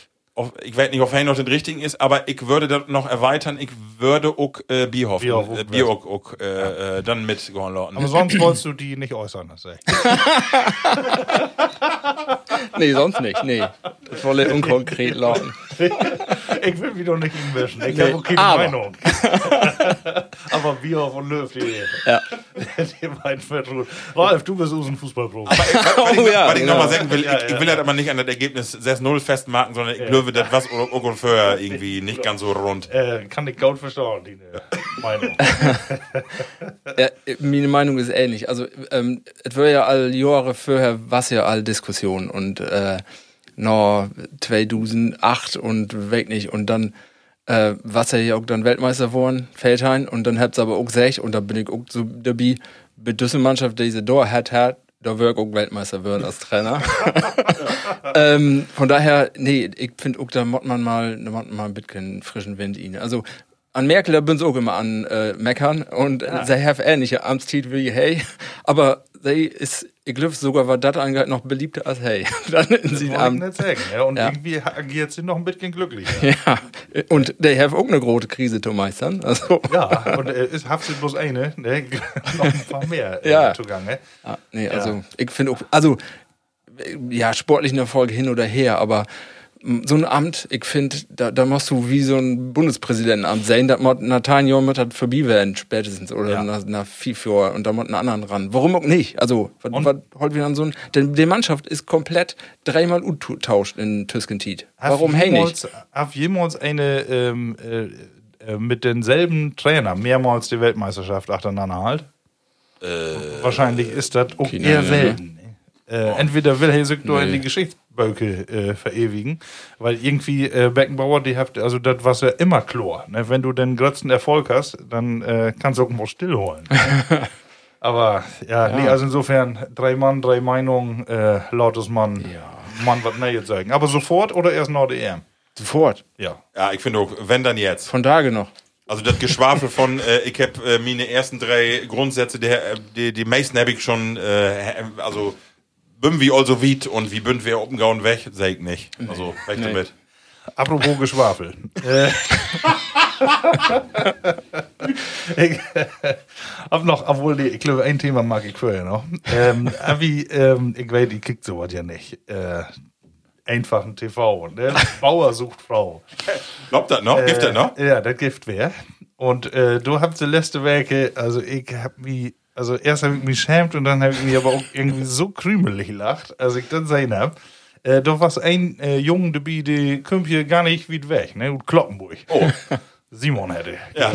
ich weiß nicht, ob er noch den richtigen ist, aber ich würde das noch erweitern. Ich würde auch äh, Bierhoff, Bierhoff auch äh, auch, äh, äh, dann mitgehen lassen. Aber sonst wolltest du die nicht äußern, das ey. Nee, sonst nicht. Nee. Das wolle unkonkret lauten. Ich will wieder nicht inmischen. Ich Nee, habe keine aber- Meinung. aber Bierhoff und Löw, die, Ja. die beiden vertraut. Ralf, du bist ein Fußballprofi. was, was, ich, Oh ja, was ich genau. nochmal sagen will, Ja, ich, ich ja. will das aber nicht an das Ergebnis 6-0 festmachen, sondern ich glaube, das was auch für irgendwie nicht ganz so rund. Äh, kann ich gut verstehen, die Meinung. Ja, meine Meinung ist ähnlich. Also, ähm, es war ja all Jahre vorher, was ja all Diskussion und äh, noch 2008 und weg nicht. Und dann äh, was er ja auch dann Weltmeister geworden, Feldhain, und dann hat's aber auch gesagt, und da bin ich auch so dabei, mit dieser Mannschaft, die sie da hat, hat, da wird auch Weltmeister werden als Trainer. ähm, von daher, nee, ich finde auch, da muss man mal, da muss man mal ein bisschen frischen Wind ihn. Also, an Merkel, da bin ich auch immer an äh, meckern und ja. sie haben ähnliche Amtstitel wie Hey, aber sie ist, ich glaube sogar, was das angeht, noch beliebter als Hey. Dann in Das sie wollte ich nicht sagen. Ja, und Ja. irgendwie agiert sie noch ein bisschen glücklicher. Ja, und der hat auch eine große Krise zu meistern. Also, Ja, und äh, ist sie bloß eine, ne? noch ein paar mehr äh, Ja. zugange. Ja, nee, also ich finde auch, also äh, ja, sportlichen Erfolg hin oder her, aber so ein Amt, ich finde, da, da musst du wie so ein Bundespräsidentenamt sein, da muss Nathaniel mit hat vorbei werden, spätestens, oder Ja. nach, nach FIFA und da muss einen anderen ran. Warum auch nicht? Also, was, holt wieder an so ein, denn die Mannschaft ist komplett dreimal tauscht in Tüskentiet. Warum hey nicht? Hat jemals eine ähm, äh, äh, mit denselben Trainer mehrmals die Weltmeisterschaft achteinander halt? Wahrscheinlich ist das auch eher selten. Äh, entweder will er sich nur in die Geschichtsböcke äh, verewigen, weil irgendwie äh, Beckenbauer, die habt, also das war ja immer Chlor. Ne? Wenn du den größten Erfolg hast, dann äh, kannst du auch mal stillholen. Aber ja, nee, also insofern drei Mann, drei Meinungen, äh, lautes Mann, Mann, was ne jetzt sagen. Aber sofort oder erst nach der EM? Sofort. Ja. Ja, ich finde auch, wenn dann jetzt. Von Tage noch. Also das Geschwafel von, äh, ich habe äh, meine ersten drei Grundsätze, der, äh, die, die meisten habe ich schon, äh, also bin wie also wiet und wie bünd wir umgehauen weg, sag ich nicht. Also weg Nee. damit. Apropos Geschwafel. äh, ich hab noch, obwohl die, ich glaube, ein Thema mag ich vorher noch. Ähm, Abi, ähm, ich weiß, die kriegt sowas ja nicht. Äh, einfachen TV. Ne? Bauer sucht Frau. Glaubt das noch? Gibt das noch? Äh, Ja, das gibt wer. Und äh, du habt die letzte Werke, also ich hab mich, also erst habe ich mich schämt und dann habe ich mich aber auch irgendwie so krümelig gelacht, als ich das gesehen hab. Äh, da war ein äh, Junge dabei, der kommt hier gar nicht weit weg, ne? Und Kloppenburg. Oh. Simon hätte. Ja.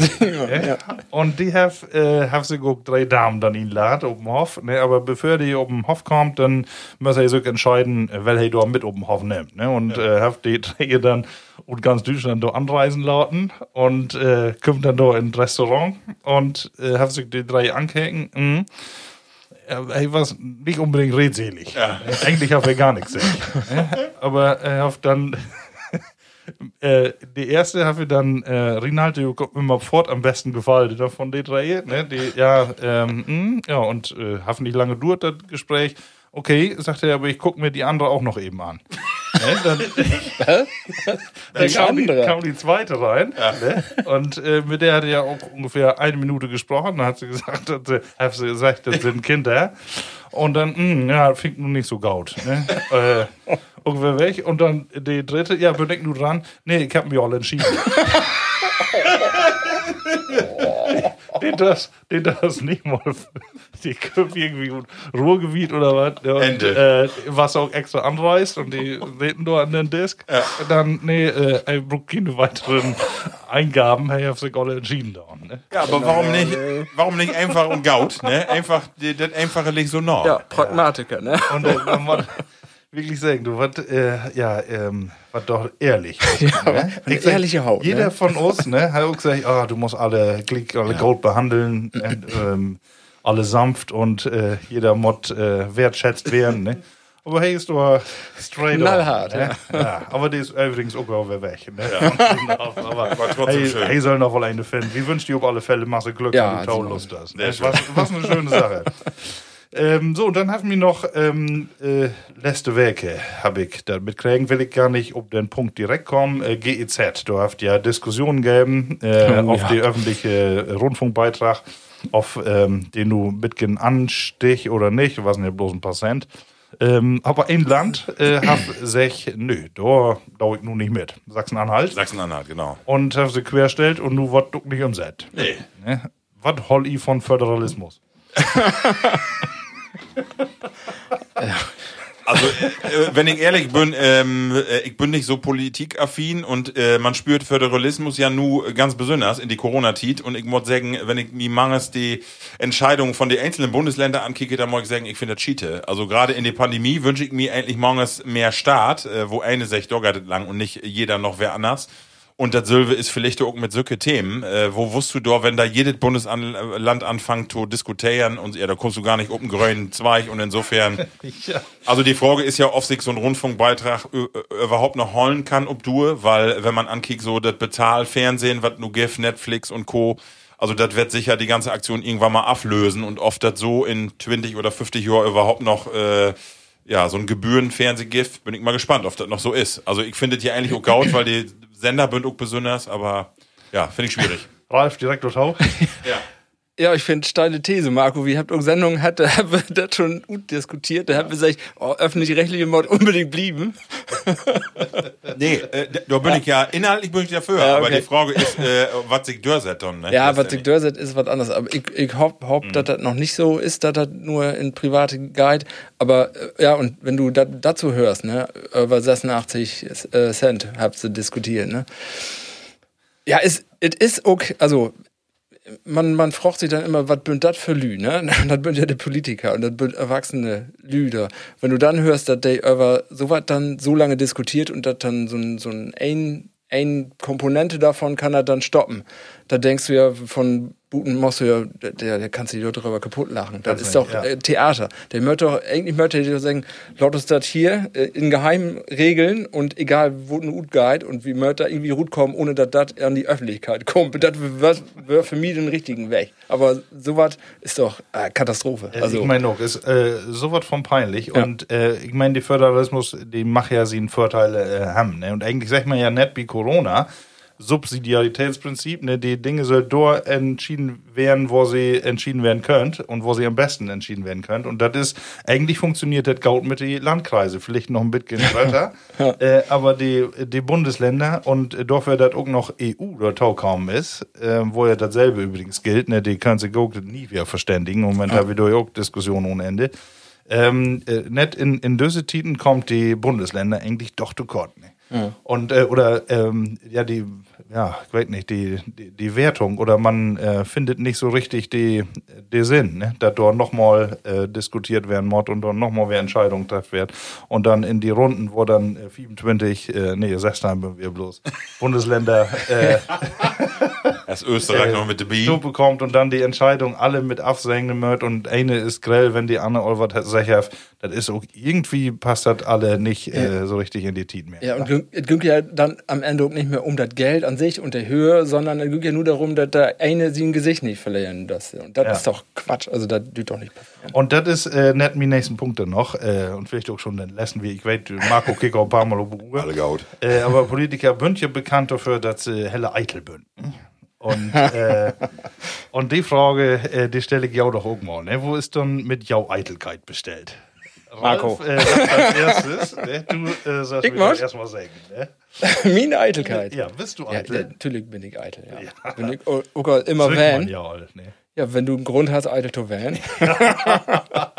Ja. Und die haben äh, hab sie auch drei Damen dann ihn lad auf dem Hof. Ne? Aber bevor die auf den Hof kommt, dann muss er sich entscheiden, welcher da mit auf den Hof nimmt. Ne? Und äh, hab die drei dann und ganz Deutschland da anreisen lassen und äh, kommt dann da in ein Restaurant und äh, hab sich die drei angehängt. Mhm. Ja, er war nicht unbedingt redselig. Ja. Eigentlich hat er gar nichts ne? Aber er hat dann äh, die erste habe ich dann äh, Rinaldo kommt mir mal fort am besten gefallen da von den drei ne? die, ja ähm, mh, ja und äh, hat nicht lange dauert das Gespräch okay sagt er aber ich gucke mir die andere auch noch eben an ne? dann, dann kam, die, kam die zweite rein ne? und äh, mit der hat er ja auch ungefähr eine Minute gesprochen dann hat sie gesagt dass sie, hat sie gesagt das sind Kinder und dann mh, ja fing nun nicht so gaut ne? äh, ungefähr weg. Und dann die dritte, ja, bin ich nur dran? Nee, ich hab mich all entschieden. Den das, den das nicht mal. Die kommt irgendwie Ruhrgebiet oder was. Ja, Ende. Äh, was auch extra anreist und die reden nur an den Disk. Dann, nee, äh, ich brauche keine weiteren Eingaben. Hey, ich hab sich alle entschieden da. Ne? Ja, aber warum nicht, warum nicht einfach und Gaut, ne? Einfach, das einfache liegt so nah. Ja, Pragmatiker, ne? Und dann, dann war, wirklich sagen, du was, äh, ja, ähm, was doch ehrlich. Ja, ne? eine ehrliche Haut, Jeder ne? von uns, ne, hat auch gesagt, ah, du musst alle Glick, alle Gold behandeln, und, ähm, alle sanft und äh, jeder Mod äh, wertschätzt werden, ne. Aber hey, ist doch straight Knallhart, on, ne? ja. Aber die ist übrigens auch wieder weg, ne. Genau, aber trotzdem hey, schön. hey, soll noch wohl eine finden. Wir wünschen dir auf alle Fälle Masse Glück, Ja, wenn du Taulust hast. Ne? Was, was eine schöne Sache. Ähm, so, und dann haben wir noch ähm, äh, letzte Werke, habe ich da mitkriegen, will ich gar nicht auf den Punkt direkt kommen. Äh, GEZ, du hast ja Diskussionen gegeben äh, Oh, auf ja. den öffentlichen Rundfunkbeitrag, auf ähm, den du mitgehen anstich oder nicht, was ja bloß ein paar Cent. Ähm, aber ein Land äh, hat sich, nö, da dau ich nun nicht mit. Sachsen-Anhalt. Sachsen-Anhalt, genau. Und hat sie querstellt und nu wird du nicht umsetzt. Nee. Ne? Was hol ich von Föderalismus? Also, äh, wenn ich ehrlich bin, ähm, äh, ich bin nicht so politikaffin und äh, man spürt Föderalismus ja nur ganz besonders in die Corona-Tit und ich muss sagen, wenn ich mir mangels die Entscheidungen von den einzelnen Bundesländern ankicke, dann muss ich sagen, ich finde das Cheate. Also gerade in der Pandemie wünsche ich mir endlich mangels mehr Staat, äh, wo eine sich doggert lang und nicht jeder noch wer anders. Und das Silve ist vielleicht auch mit solche Themen. Äh, wo wusst du doch, wenn da jedes Bundesland anfängt zu diskutieren und ja, da kommst du gar nicht den grünen Zweig und insofern. Also die Frage ist ja, ob sich so ein Rundfunkbeitrag überhaupt noch holen kann, ob du, weil wenn man ankickt, so das Bezahlfernsehen, was nur GIF, Netflix und Co., also das wird sicher die ganze Aktion irgendwann mal ablösen und oft das so in 20 oder 50 Jahren überhaupt noch äh, ja, so ein Gebührenfernsehgift, bin ich mal gespannt, ob das noch so ist. Also ich finde es ja eigentlich auch gaut, weil die Sender sind auch besonders, aber ja, finde ich schwierig. Ralf, Direktor Tau? Ja. Ja, ich finde steile These, Marco. Wir habt auch Sendungen hat, da haben wir das schon gut diskutiert. Da haben wir gesagt, oh, öffentlich-rechtliche Mord unbedingt blieben. Nee, äh, da bin ich ja, inhaltlich bin ich dafür, Ja, aber okay. die Frage ist, äh, was sich durchsetzt dann, ne? Ja, Das was ist sich durchsetzt, ist was anderes. Aber ich, ich hoffe, hoff, Mhm. dass das noch nicht so ist, dass das nur in private Guide. Aber äh, ja, und wenn du dat, dazu hörst, ne, über 86 äh, Cent habt ihr diskutiert, ne? Ja, es es ist okay, also man, man fragt sich dann immer, was bünd das für Lü, ne? Das bünd ja die Politiker und das bünd erwachsene Lüder. Wenn du dann hörst, dass der über sowas dann so lange diskutiert und dass dann so ein, ein, ein Komponente davon kann er dann stoppen. Da denkst du ja von Buten musst du ja, der, der kannst du dir darüber kaputt lachen. Das ist doch ja. äh, Theater. Der möchte doch, eigentlich möchte dir sagen, laut das hier äh, in geheimen Regeln und egal wo ein Ut geht und wie möchte er irgendwie gut kommen, ohne dass das an die Öffentlichkeit kommt. Das wäre für mich den richtigen Weg. Aber sowas ist doch äh, Katastrophe. Also, ich meine auch, ist äh, sowas von peinlich. Ja. Und äh, ich meine, die Föderalismus, die machen ja sie einen Vorteil äh, haben. Ne? Und eigentlich sagt man ja nicht wie Corona, Subsidiaritätsprinzip, ne? die Dinge sollen dort entschieden werden, wo sie entschieden werden könnt und wo sie am besten entschieden werden könnt. Und das ist, eigentlich funktioniert das Gaut mit den Landkreise, vielleicht noch ein bisschen weiter. äh, aber die, die Bundesländer und dafür, dass auch noch EU dort auch kaum ist, äh, wo ja dasselbe übrigens gilt, ne? die können sich auch nie wieder verständigen. Im Moment haben wir auch Diskussionen ohne Ende. Ähm, äh, nicht in, in diese Titen kommt die Bundesländer eigentlich doch zu kurz. Ne? Und, äh, oder, ähm, ja, die, ja, ich weiß nicht, die, die, die Wertung oder man äh, findet nicht so richtig die, die Sinn, ne? dass dort nochmal äh, diskutiert werden muss und dort nochmal wer Entscheidungen treffen wird. Und dann in die Runden, wo dann äh, 24, äh, nee, 16 wir bloß, Bundesländer äh, Erst Österreich äh, noch mit dabei. so bekommt und dann die Entscheidung alle mit absenken wird und eine ist grell, wenn die andere Olvert sagt, das ist auch irgendwie passt das alle nicht äh, so richtig in die Tiden mehr. ja, und es ging ja dann am Ende auch nicht mehr um das Geld an sich und der Höhe, sondern es ging ja nur darum, dass der eine sein Gesicht nicht verlieren das. Und das Ja. ist doch Quatsch. Also, das tut doch nicht passieren. Und das ist äh, nicht mein nächsten Punkt dann noch äh, und vielleicht auch schon den letzten, wie ich weiß, Marco Kicker ein paar Mal. Alle gaut. Äh, aber Politiker sind ja bekannt dafür, dass sie helle Eitel sind. Und, äh, und die Frage, äh, die stelle ich ja doch mal. Ne? Wo ist dann mit Jau Eitelkeit bestellt? Marco. Ralf, äh, als erstes, ne? du äh, sagst Ich mir erstmal sagen. Ne? Meine Eitelkeit. Ja, bist du Ja, eitel? natürlich bin ich eitel, ja. Bin ich auch, auch immer Zurück Van. man Ja, all, ne? Ja, wenn du einen Grund hast, eitel zu van.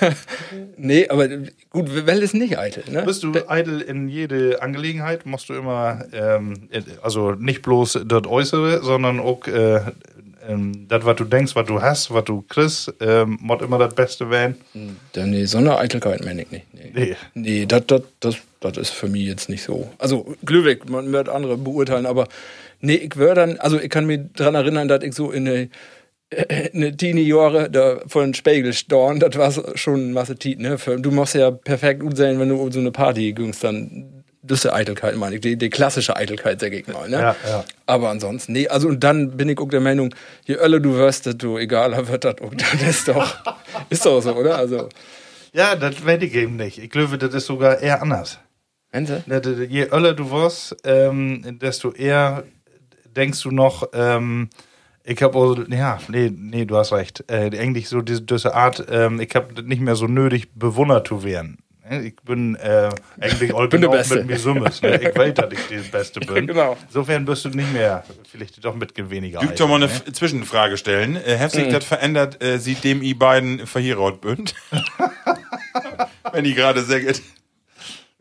nee, aber gut, Well ist nicht eitel, ne? Bist du eitel in jede Angelegenheit? Musst du immer, ähm, also nicht bloß das Äußere, sondern auch äh, ähm, das, was du denkst, was du hast, was du kriegst, ähm, mod immer das Beste werden. Ja, nee, so eine Eitelkeit meine ich nicht. Nee, Nee. nee das, das, das, das ist für mich jetzt nicht so. Also, Glühweg, man wird andere beurteilen, aber nee, ich würde dann, also ich kann mich daran erinnern, dass ich so in eine, eine Teenie-Jahre da von Spiegel storn, das war schon Masse Tiet, ne? Du machst ja perfekt gut sein, wenn du um so eine Party gingst, dann das ist Eitelkeit, meine ich, die, die klassische Eitelkeit, sag ich mal, ne? Ja, ja. Aber ansonsten, nee, also und dann bin ich auch der Meinung, je öller du wirst, desto egaler wird das auch. Das ist doch, ist doch so, oder? Also, Ja, das weiß ich eben nicht. Ich glaube, das ist sogar eher anders. Meinst Je öller du wirst, ähm, desto eher denkst du noch, ähm, ich habe auch, ja, nee, nee, du hast recht. Äh, eigentlich so diese, diese Art, ähm, ich habe nicht mehr so nötig, bewundert zu werden. Ich bin äh, eigentlich all Bin genau mit mir Summes. Ne? Ich weiß, dass ich der Beste bin. Genau. Insofern bist du nicht mehr, vielleicht doch mit weniger. Dürft ihr mal eine ne? Zwischenfrage stellen? Äh, hat sich das verändert, äh, seitdem ihr beiden verheiratet bünd? Wenn die gerade sagt,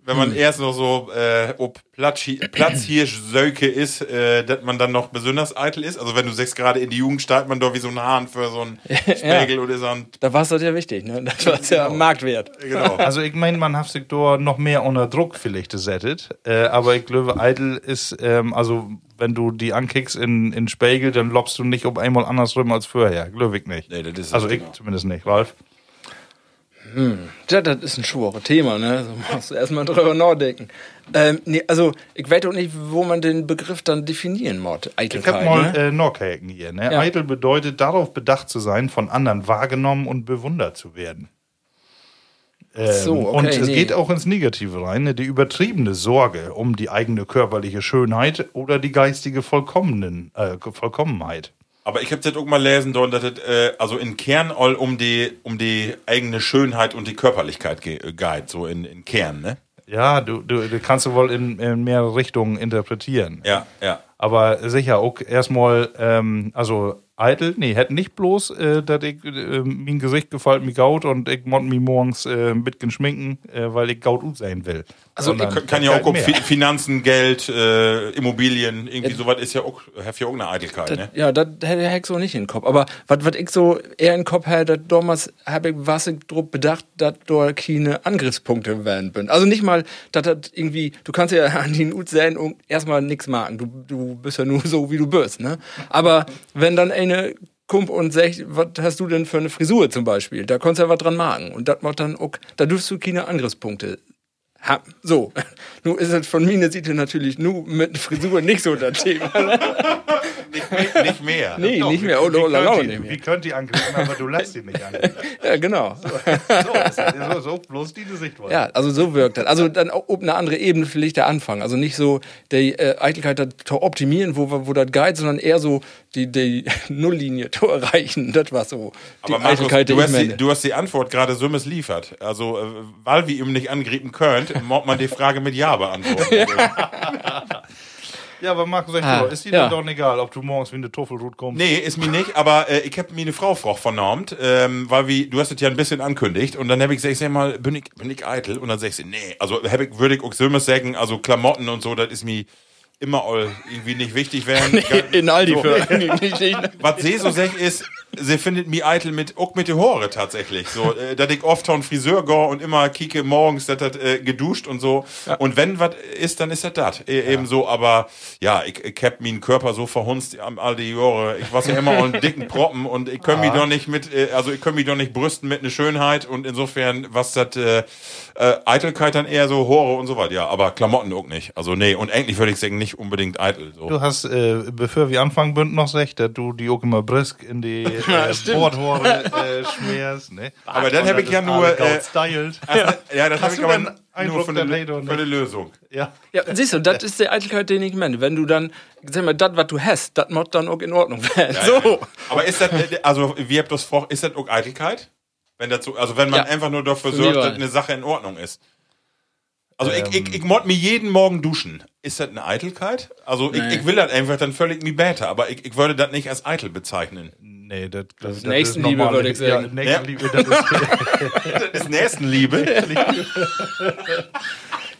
wenn man erst noch so äh, ob Platzhi- Platzhirsch-Söke ist, äh, dass man dann noch besonders eitel ist. Also wenn du sagst, gerade in die Jugend steigt man doch wie so ein Hahn für so einen Spiegel oder so ein... Da war es ja wichtig, ne? Das war ja Marktwert. Genau. Also ich meine, man hat sich da noch mehr unter Druck vielleicht gesetzt. Äh, aber ich glaube, Eitel ist, ähm, also wenn du die ankickst in, in Spiegel, dann lobst du nicht um einmal andersrum als vorher. Glaube ich nicht. Nee, das ist also ich genau. zumindest nicht, Ralf. Ja, das ist ein schweres Thema, ne? So musst du erstmal drüber nachdenken. Ähm, nee, also, ich weiß auch nicht, wo man den Begriff dann definieren muss. Ich habe mal ne? äh, Norkaken hier. Ne? Ja. Eitel bedeutet, darauf bedacht zu sein, von anderen wahrgenommen und bewundert zu werden. Ähm, So, okay, und es nee. geht auch ins Negative rein, ne? die übertriebene Sorge um die eigene körperliche Schönheit oder die geistige Vollkommenen, äh, Vollkommenheit. Aber ich habe das auch mal lesen dort, dass es äh, also in Kern all um die, um die eigene Schönheit und die Körperlichkeit ge- äh, geht, so in, in Kern, ne? Ja, du, du, du kannst du wohl in, in mehrere Richtungen interpretieren. Ja, ja. Aber sicher auch erstmal, ähm, also eitel, nee, hätte nicht bloß, äh, dass ich, äh, mein Gesicht gefällt mir gaut und ich mont mich morgens äh, ein bisschen schminken, äh, weil ich gaut sein will. Also kann, kann ja auch um mehr. Fi Finanzen, Geld, äh, Immobilien, irgendwie sowas ist ja auch, hat ja auch eine Eitelkeit, Das, ne? ja, das hätte ich so nicht in den Kopf. Aber was ich so eher in den Kopf hätte, damals habe ich was ich drauf bedacht, dass da keine Angriffspunkte werden bin. Also nicht mal, dass das irgendwie, du kannst ja an den Ut sehen und erstmal nichts machen. Du, du bist ja nur so, wie du bist, ne? Aber wenn dann eine kommt und sagt, was hast du denn für eine Frisur zum Beispiel? Da kannst du ja was dran machen. Und das macht dann auch, da dürfst du keine Angriffspunkte haben. So. Nun ist es von meiner Seite natürlich nur mit Frisur nicht so das Thema. Nicht, mehr- nicht mehr. Nee, Doch, nicht mehr. Oh, oh, könnt nicht mehr. Wie könnt ihr angreifen, aber du lässt ihn nicht angreifen. Ja, genau. so, das. so, so, bloß diese Sichtweise. Ja, also so wirkt das. Also dann auf eine andere Ebene vielleicht der Anfang. Also nicht so die äh, Eitelkeit da zu optimieren, wo, wo das geht, sondern eher so die, die Nulllinie zu erreichen. Das war so die Aber Markus, Eitelkeit, die du, ich hast die, du hast die Antwort gerade so missliefert. Also, äh, weil wir ihm nicht angreifen könnt, muss man die Frage mit Ja beantworten. Ja, aber Marco, sag Ah, du, ist dir ja. doch egal, ob du morgens wie eine Toffelrut kommst? Nee, ist mir nicht, aber äh, ich habe mir eine Frau vernormt, ähm, weil wie, du hast es ja ein bisschen ankündigt und dann habe ich gesagt, sag mal, bin ich, bin ich eitel? Und dann sagst du, nee, also hab ich, würde ich auch so sagen, also Klamotten und so, das ist mir immer all irgendwie nicht wichtig werden. in Aldi So. für eigentlich nicht. Was sie so sagt ist, sie findet mich eitel mit, auch mit den Haare tatsächlich. So, äh, dass ich oft zum Friseur gehe und immer kicke morgens, dass das äh, geduscht und so. Und wenn was ist, dann ist das das. Äh, Eben so, aber ja, ich, ich hab meinen Körper so verhunzt am all die Jahre. Ich war ja immer einen dicken Proppen und ich kann mich doch nicht mit, äh, also ich kann mich doch nicht brüsten mit einer Schönheit und insofern, was das, äh, äh, Eitelkeit dann eher so Haare und so weiter. Ja, aber Klamotten auch nicht. Also nee, und eigentlich würde ich sagen, nicht unbedingt eitel. So. Du hast, äh, bevor wir anfangen, bünd noch gesagt, dass du die auch immer brisk in die äh, Bordhore äh, schmierst. Ne? Aber dann Und hab ich ja ist nur, äh, styled. Ja, ja das habe ich aber nur Eindruck, für eine, der Leder für eine Lösung. Ja. Ja, siehst du, das ist die Eitelkeit, den ich meine. Wenn du dann, sag mal, das, was du hast, das muss dann auch in Ordnung werden. so. Aber ist das, äh, also wie habt ihr das vor, ist das auch Eitelkeit? Wenn das so, also wenn man Ja. einfach nur dafür Für sorgt, dass eine Sache in Ordnung ist. Also Ähm. ich, ich, ich mod mir jeden Morgen duschen. Ist das eine Eitelkeit? Also ich, Nee. ich will das einfach dann völlig mir bäter, aber ich, ich würde das nicht als eitel bezeichnen. Nee, das, das, ist Nächstenliebe, würde ich sagen. Ja, Nächstenliebe, das ist, Das ist Nächstenliebe.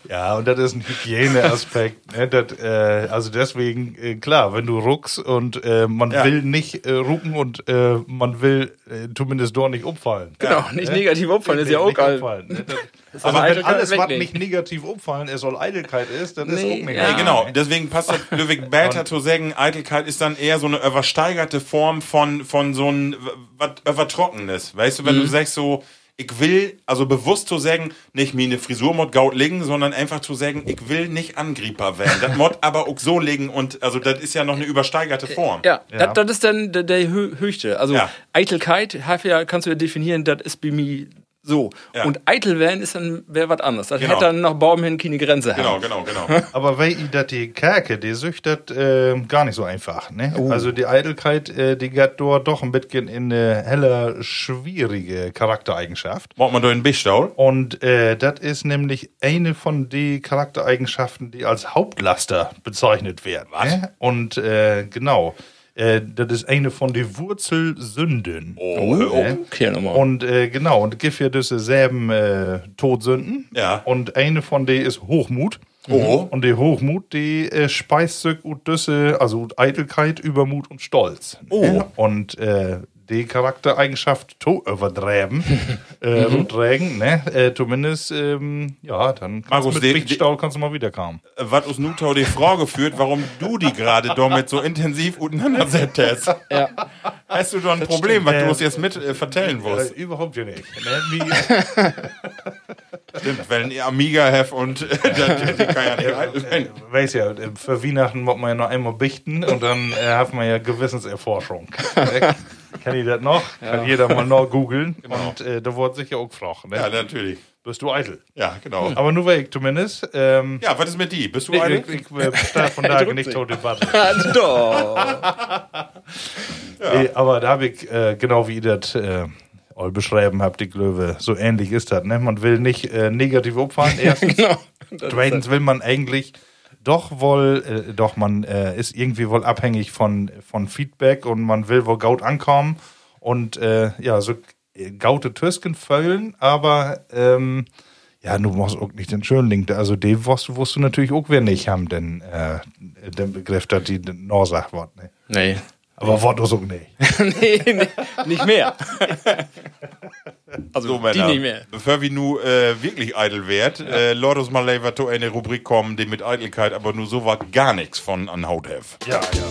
Ja, und das ist ein Hygieneaspekt. ne? das, äh, also deswegen, äh, klar, wenn du ruckst und äh, man Ja. will nicht äh, rucken und äh, man will äh, zumindest dort nicht umfallen. Genau, nicht negativ opfern, ist ja auch Nicht geil. umfallen, ne? Das- ist wenn alles, was wegnehmen. nicht negativ umfallen ist, soll Eitelkeit ist, dann ist Nee, auch nicht ja. Ja, genau. Deswegen passt das Ludwig Belter zu sagen, Eitelkeit ist dann eher so eine übersteigerte Form von, von so ein was übertrockenes. Weißt du, wenn du sagst so, ich will, also bewusst zu sagen, nicht mir eine Frisur mod gaut legen, sondern einfach zu sagen, ich will nicht Angreifer werden. Das mod aber auch so legen und, also das ist ja noch eine übersteigerte Form. Ja, Das, das ist dann der, der hö höchste. Also Ja. Eitelkeit ja, kannst du ja definieren, das ist bei mir so. Ja. Und eitel werden ist dann wäre was anderes. Das Genau. hätte dann nach Baum hin keine Grenze Genau, haben. genau, genau. Aber weil ihr dat die Kerke, die süchtet äh, gar nicht so einfach. Ne? Also die Eitelkeit, äh, die geht dort doch ein bisschen in eine heller, schwierige Charaktereigenschaft. Wollt man da einen Bichstaul? Und äh, das ist nämlich eine von den Charaktereigenschaften, die als Hauptlaster bezeichnet werden. Ne? Und äh, genau, äh, das ist eine von den Wurzelsünden. Oh. Ne? Okay, nochmal. Und äh, genau, und gibt ja diese selben äh, Todsünden. Ja. Und eine von denen ist Hochmut. Oh. Und die Hochmut, die äh, speist sich ut düsse, also Eitelkeit, Übermut und Stolz. Oh. Und äh, die Charaktereigenschaft to übertreiben, äh, Mhm. trägen, ne? Äh, zumindest, ähm, ja, dann kannst Markus, du die- mit Bichtstaul kannst du mal wiederkommen. was uns Nutau die Frage führt, warum du die gerade damit so intensiv auseinandersetzt hast. Ja. Hast du doch ein Problem, was du uns jetzt mit äh, vertellen Äh, willst? überhaupt ja nicht. Ne? Stimmt, wenn ihr Amiga habt und äh, das, die kann ja nicht sein. weiß ja, äh, für Weihnachten muss man ja noch einmal bichten und dann äh, hat man ja Gewissenserforschung. Kann ich das noch? Kann jeder mal noch googeln. Und äh, da wurde sicher auch gefragt. Ne? Ja, natürlich. Bist du eitel? Ja, genau. Aber nur weil ich zumindest. Ähm, Ja, was ist mit die? Bist du ich, eitel? ich, ich äh, starte von daher nicht tot Debatte. Doch. Nee, aber da habe ich, äh, genau wie ihr das äh, all beschreiben habt, die Glöwe, so ähnlich ist das. Ne? Man will nicht äh, negativ opfern, erstens. genau. Zweitens will man eigentlich doch wohl, äh, doch man äh, ist irgendwie wohl abhängig von, von Feedback und man will wohl Gaut ankommen und äh, ja, so äh, Gaute Tösken füllen, aber ähm, ja, du musst auch nicht den Schönling, also den wirst, du- wirst du natürlich auch wer nicht haben, denn äh, den Begriff, dass die Norsach wird, ne? Nee. Aber Wort ist auch nicht. nee, nee, nicht mehr. Also So, die Männer, nicht mehr. bevor wir nu äh, wirklich eitel werd, äh, lasst uns mal lieber zu eine Rubrik kommen, die mit Eitelkeit aber nur so was gar nichts von an Haut have. Ja, ja.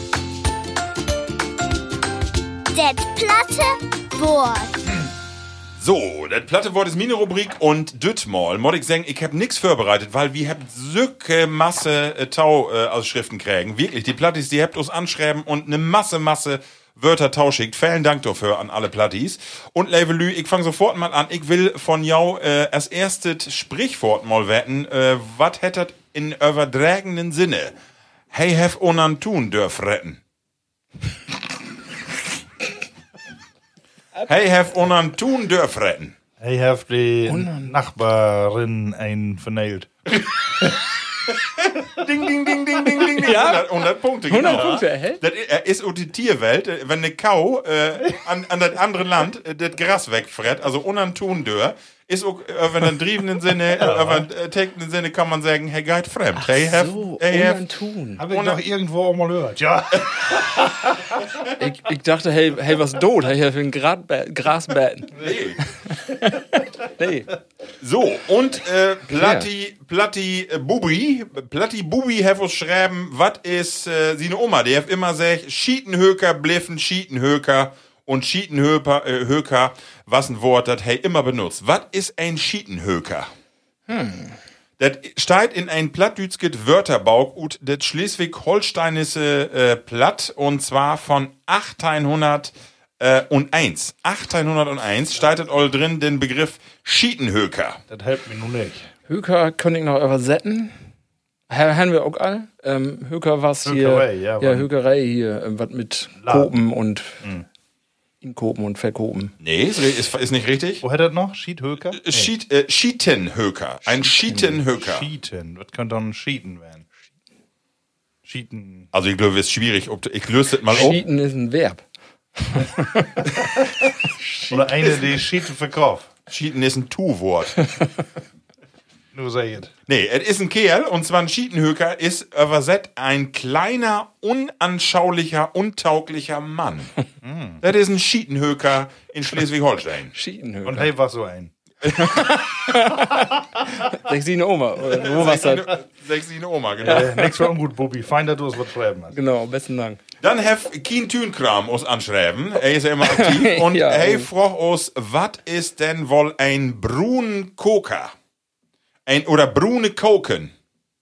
Det platte Wort. So, das platte Wort ist meine Rubrik und Dütmal, mod ich sagen, ich hab nix vorbereitet, weil wir habt sücke Masse äh, Tau äh, aus Schriften kriegen. Wirklich, die Plattis, die habt uns anschreiben und ne Masse, Masse Wörter tauschigt. Vielen Dank dafür an alle Plattis. Und Levelü, ich fange sofort mal an. Ich will von jou äh, als erstes Sprichwort mal wetten. Äh, was hättet in übertragenen Sinne? Hey, have onan tun dürf retten. hey, have onan tun dürf retten. Ich habe die Nachbarin ein vernäht. Ding, ding, ding, ding, ding, ding, ding. 100, 100 Punkte, 100 genau. Punkte, hä? Das äh, ist auch die Tierwelt, äh, wenn eine Kau äh, an, an das andere Land äh, das Gras wegfrett, also unantun dör, ist auch, wenn dann triebenden Sinne, wenn äh, tekenden Sinne kann man sagen, hey, geht fremd. Hey, have, So, hey, have, tun. Habe ich doch irgendwo auch mal gehört. Ja. Ich, ich dachte, hey, hey, was tot? Hey, für ein Grasbetten. nee. Nee. So, und äh, Platti, Platti äh, Bubi, Platti Bubi have uns schreiben, was ist äh, seine Oma, die hat immer gesagt, Schietenhöker, Bliffen, Schietenhöker und Schietenhöker, äh, Höker, was ein Wort, das hey immer benutzt. Was ist ein Schietenhöker? Das steht in ein plattdütskes Wörterbauk ut das schleswig-holsteinische äh, Platt und zwar von 1800 äh, und 1. 1801 steht das all drin den Begriff Schietenhöker. Das hilft mir nun nicht. Höker könnte ich noch übersetzen. Ha- Haben wir auch alle. Ähm, Höker was hier. Hökerei, ja, ja Hökerei hier. ähm, Was mit Laden. Kopen und Inkopen und Verkopen. Nee, ist, ist, ist nicht richtig. Wo hat das noch? Schiethöker? Schiet, äh, Schietenhöker. Ein Schietenhöker. Schieten. Was könnte dann Schieten werden? Schieten. Also ich glaube, es ist schwierig. Ob, ich löse das mal auf. Schieten ist ein Verb. Oder eine, die Schieten verkauft. Schieten ist ein Tu-Wort. Nur sei es. Nee, es ist ein Kerl und zwar ein Schietenhöker ist übersetzt ein kleiner, unanschaulicher, untauglicher Mann. das ist ein Schietenhöker in Schleswig-Holstein. Schietenhöhe. Und hey, was so ein. Sag sie eine Oma. Oder wo war's das? Sechsine Oma, genau. Äh, nix für ungut, Bobby. Fein, dass du es was schreiben hast. Genau, besten Dank. Dann hef Kien Thünkram uns anschreiben. Er ist ja immer aktiv. Und Ja, hey, fragt uns, was ist denn wohl ein Brun Koker? Ein, oder Brune Koken.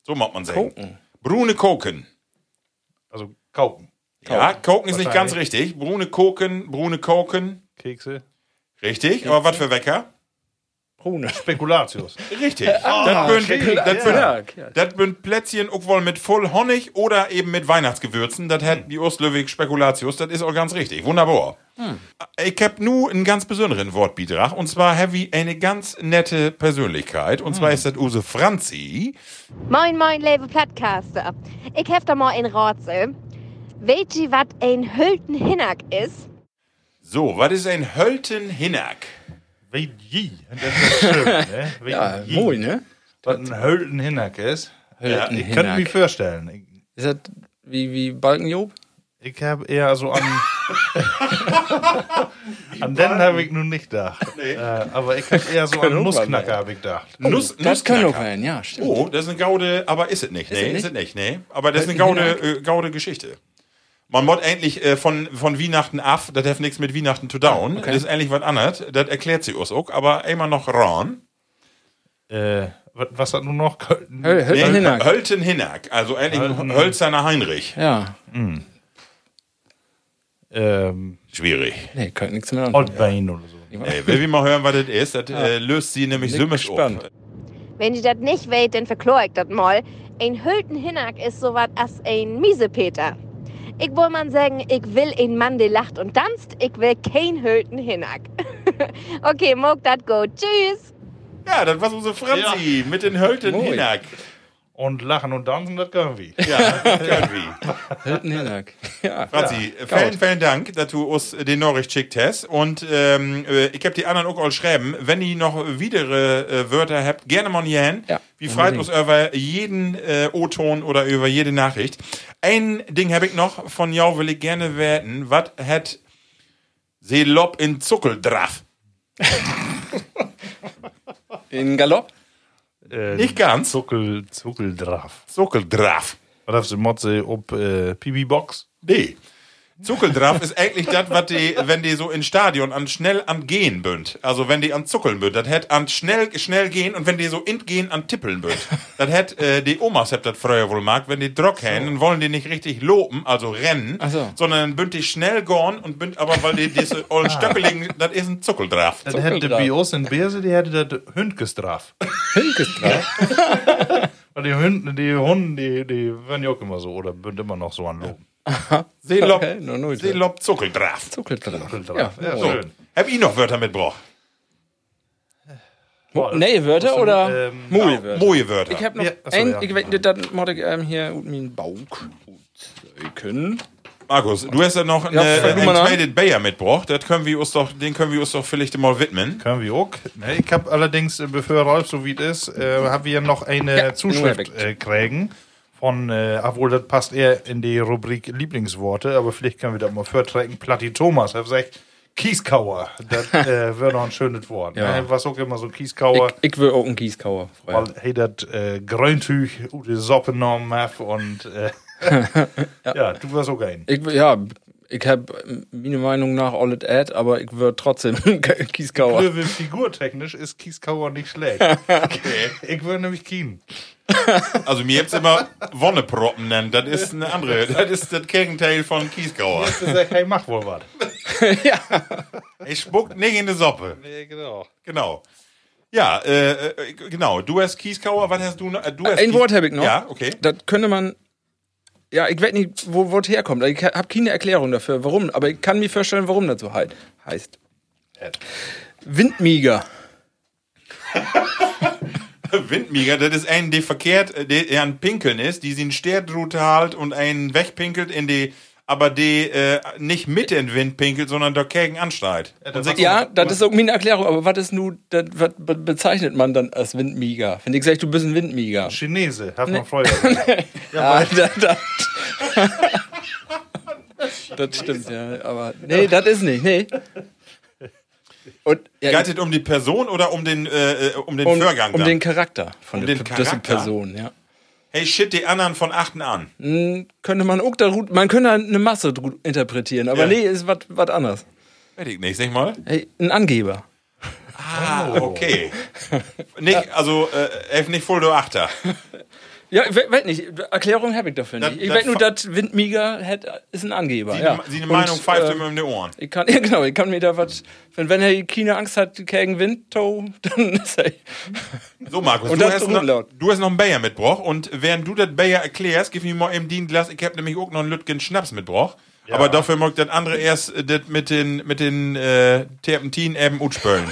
So mag man sagen. Koken. Brune Koken. Also, kaufen. Ja, Koken ist nicht ganz richtig. Brune Koken, Brune Koken. Kekse. Richtig. Aber was für Wecker? Brune. Spekulatius. Richtig. das bünd, Spekula- das Ja, bünd, okay. das bünd Plätzchen auch wohl mit voll Honig oder eben mit Weihnachtsgewürzen. Das hat die Ostlöwig Spekulatius. Das ist auch ganz richtig. Wunderbar. Ich hab nu einen ganz besonderen Wortbeitrag. Und zwar habe ich eine ganz nette Persönlichkeit. Und zwar ist das Use Franzi. Moin, moin, lieve Platcaster. Ich hef da mal ein Rätsel. Weet je, wat ein Hültenhinnack ist? So, was ist ein Höltenhinnack? Weet je. Das ist schön, ne? Weet Ja, je. mooi, ne? Was ein Höltenhinnack ist. Hölten Ich könnte mir vorstellen. Ist das wie, wie Balkenjob? ich habe eher so an. an den habe ich nun nicht gedacht. Äh, aber ich habe eher so an Nussknacker habe ich gedacht. Nuss, Das kann Nussknacker. auch sein, ja, stimmt. Oh, das ist eine Gaude, aber ist es nicht. nee, es ist es nicht, nee. Aber das ist eine. Gaude, äh, Gaude Geschichte. Man muss endlich äh, von, von Weihnachten ab, das hat nichts mit Weihnachten zu down. Das ist eigentlich was anderes. Das erklärt sie uns auch, aber immer noch ran. Äh, was, hat nun noch? Köln- Höl- Höltenhinnack. Höltenhinnack, also eigentlich ein hölzerner Heinrich. Ja. Ähm, Schwierig. Nee, könnte nichts mehr an. Oldbein oder so. Ey, will wir mal hören, was das ist? Das äh, löst sie nämlich sümmisch auf. Wenn ihr das nicht weet, dann verklor ich das mal. Ein Hültenhinnack ist so wat als ein Miesepeter. Ich will man sagen, ich will ein Mann, der lacht und tanzt. Ich will kein Hültenhinnack. okay, mag dat go. Tschüss. Ja, das war unsere Franzi mit den Höltenhinnack. Und lachen und tanzen, das können wir. Ja, irgendwie. Höltenhinnack. Ja. Franzi, vielen, vielen Dank, dass du uns den Nachricht schickt hast. Und ähm, äh, ich habe die anderen auch all schreiben. Wenn ihr noch weitere äh, Wörter habt, gerne mal hier hin. Ja, Wir freuen uns über jeden äh, O-Ton oder über jede Nachricht. Ein Ding habe ich noch von jou, will ich gerne werden. Was hat Seelob in Zuckel drauf? In Galopp? Äh, Nicht ganz. Zuckel, Zuckel drauf. Zuckel drauf. Was hast du Motze ob äh, PB-Box? Nee. Zuckeldraff ist eigentlich das, was die, wenn die so in Stadion an schnell an gehen bünd. Also wenn die an zuckeln bünd, das hätt an schnell, schnell gehen und wenn die so in gehen an tippeln bünd. Das hätt, äh, die Omas hätt das früher wohl mag, wenn die Drock haben, dann wollen die nicht richtig lopen, also rennen, Ach so. sondern bünd die schnell gehen und bünd aber, weil die diese ollen Stöckeligen, das ist ein Zuckeldraff. Das hätte uns in Berse, die hätte das drauf. Weil die Hunde, die Hunde, die, die werden ja auch immer so, oder sind immer noch so an Loben. Seelob, Okay, no, no, Seelob Zuckeldraff. Zuckel drauf. Ja, Ja. So. schön. Hab ich noch Wörter mitgebracht? Nee, Wörter oder ähm, Moje Wörter? Moje Wörter. Ich hab noch Ja, achso, ein, ja. ich weiß nicht, das muss ich ähm, hier mit meinem Bauch können. Markus, du hast ja noch eine, Ja, einen. Traded Bayer mitgebracht. Das können wir uns doch, den können wir uns doch vielleicht mal widmen. Können wir auch. Ne, Ich habe allerdings, äh, bevor Rolf so wie es ist, äh, haben wir noch eine Ja, Zuschrift äh, kriegen. Von, äh, obwohl das passt eher in die Rubrik Lieblingsworte, aber vielleicht können wir das mal vortragen. Platti Thomas hat gesagt, Kieskauer. Das äh, wäre noch ein schönes Wort. Ja. Ne? Was auch immer so Kieskauer. Ich, ich will auch einen Kieskauer. weil hey das äh, Gröntüch ut de Soppe genommen und äh, ja. du warst auch ein. Ich, ja, ich habe meine Meinung nach all it ad, aber ich würde trotzdem Kieskauer. Löwe figurtechnisch ist Kieskauer nicht schlecht. Ich würde nämlich Kien. Also mir jetzt immer Wonneproppen nennen. Das ist eine andere. Das ist das Gegenteil von Kiesgauer. Ich sag, hey, mach wohl was. Ich spuckt nicht in die Suppe. Nee, genau. Genau. Ja, äh, äh, genau. Du hast Kieskauer, was hast du noch? Äh, Du hast Ein Kies- Wort habe ich noch. Ja, okay. Das könnte man. Ja, ich weiß nicht, wo es herkommt. Ich habe keine Erklärung dafür, warum. Aber ich kann mir vorstellen, warum das so halt heißt. Windmieger. Windmieger, das ist ein, der verkehrt, äh, der an Pinkeln ist, die sind Sterdrute halt und einen wegpinkelt in die aber die äh, nicht mit in den Wind pinkelt, sondern dagegen ansteigt. Und sagt, Ja, das ist auch meine Erklärung, aber was ist nun, das, was be- bezeichnet man dann als Windmieger? Wenn ich sage, du bist ein Windmieger. Chinese, hat man früher. Ja, das, das, das stimmt, ja. Aber nee, das ist nicht, nee. Und ja, Geht es um die Person oder um den, äh, äh, um den um, Vorgang? um dann? den Charakter von Um der den Charakter? Person, ja. Hey, shit, die anderen von achten an. Hm, könnte man auch da, man könnte eine Masse interpretieren, aber Ja. nee, ist was was anderes. Weiß ich nicht, sag mal. Hey, ein Angeber. Ah, okay. nicht, also, äh, elf nicht voll du Achter. Ja, ich we- weiß nicht, Erklärung habe ich dafür Das- nicht. Ich das weiß nur, dass Windmieger hat, ist ein Angeber. Sie, ja. Sie eine Und, Meinung pfeift äh, immer in die Ohren. Ich kann, ja, genau, ich kann mir da was, wenn, wenn er keine Angst hat gegen Wind, to, dann ist er. So, Markus, Und du hast, noch, du hast noch einen Bayer mitgebracht und während du das Bayer erklärst, gib mir mal eben den Glas. Ich hab nämlich auch noch einen Lütgen Schnaps mitgebracht. Aber dafür mag das andere erst äh, das mit den, mit den äh, Terpentin eben utspölen.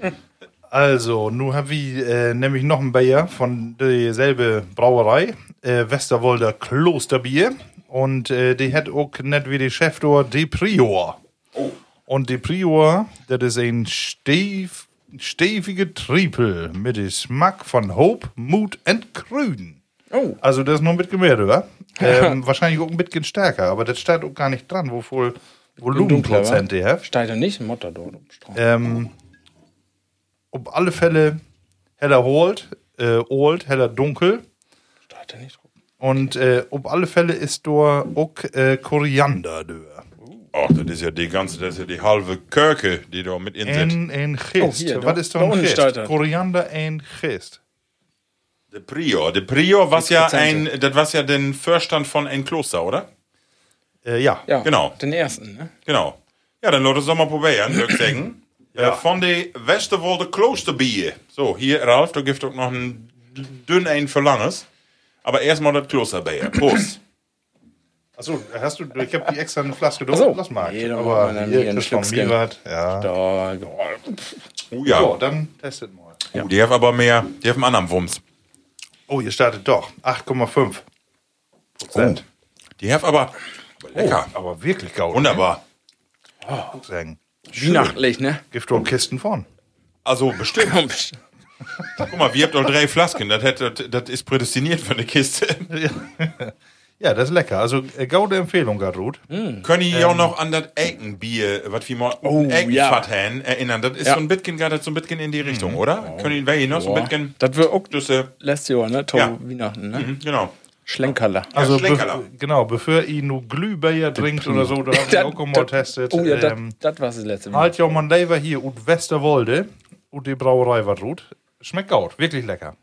Also, nun haben wir äh, nämlich noch ein Bayer von derselbe Brauerei, äh, Westerwolder Klosterbier. Und äh, die hat auch nicht wie die Chef dort De Prior. Und De Prior, das ist ein steif, stevige Triepel mit dem Geschmack von Hope, Mut und Grün. Oh. Also, das ist noch ein bisschen mehr, oder? ähm, wahrscheinlich auch ein bisschen stärker, aber das steht auch gar nicht dran, wo Volumenprozent die hat. Steigt er nicht, ein Motor dort. Ähm, auf alle Fälle heller Old, äh, Old, heller Dunkel. Steigt er nicht drauf. Und äh, auf alle Fälle ist da auch äh, Koriander da. Ach, das ist ja die ganze, das ist ja die halbe Kirche, die da mit in sitzt. Ein, ein Gist. Oh, hier, Was da- ist da ein er. Koriander ein Gist. Der Prior. Der Prior was ja ein, das was ja den Vorstand von ein Kloster, oder? Äh, ja. Ja, Genau. Den ersten, ne? Genau. Ja, dann lass uns doch mal probieren, würde ich sagen. Ja. Äh, von der Westerwolde Klosterbier. So, hier, Ralf, du gibst auch noch ein dünn ein für langes. Aber erstmal das Klosterbier. Prost. Achso, hast du, ich habe die extra eine Flaske da. Ach so. Lass mal. Nee, Aber dann hier, hier einen das von. Ja. Da, Oh ja. So, dann testet mal. Oh, die haben aber mehr, die haben einen anderen Wumms. Oh, ihr startet doch. 8,5 Prozent. Die haben aber, aber lecker. Oh, aber wirklich gaul. Wunderbar. Guck sagen. Weihnachtlich, ne? Gift und Kisten von. Also bestimmt. Guck mal, wir habt doch drei Flasken. Das, hätte, das, ist prädestiniert für eine Kiste. Ja, das ist lecker. Also, äh, gaude Empfehlung, Gertrud. Können ihr auch noch an das Eckenbier, was wir mal Oh, Eckenfahrt haben, erinnern? Das ist Ja. so ein bisschen, das so ein bisschen in die Richtung, oder? Können wir noch so ein bisschen, Das wird auch das, letztes Jahr, ne? To Ja. Weihnachten, ne? mhm, genau. Schlenkerler. Also, Schlenkerler. be genau, bevor ihr nur Glühbeer trinkt oder so, da habe ich Dat- auch mal testet. Oh ja, das ähm, das war das letzte Mal. halt ja man Lever hier und Westerwolde und die Brauerei war gut. Schmeckt gut, wirklich lecker.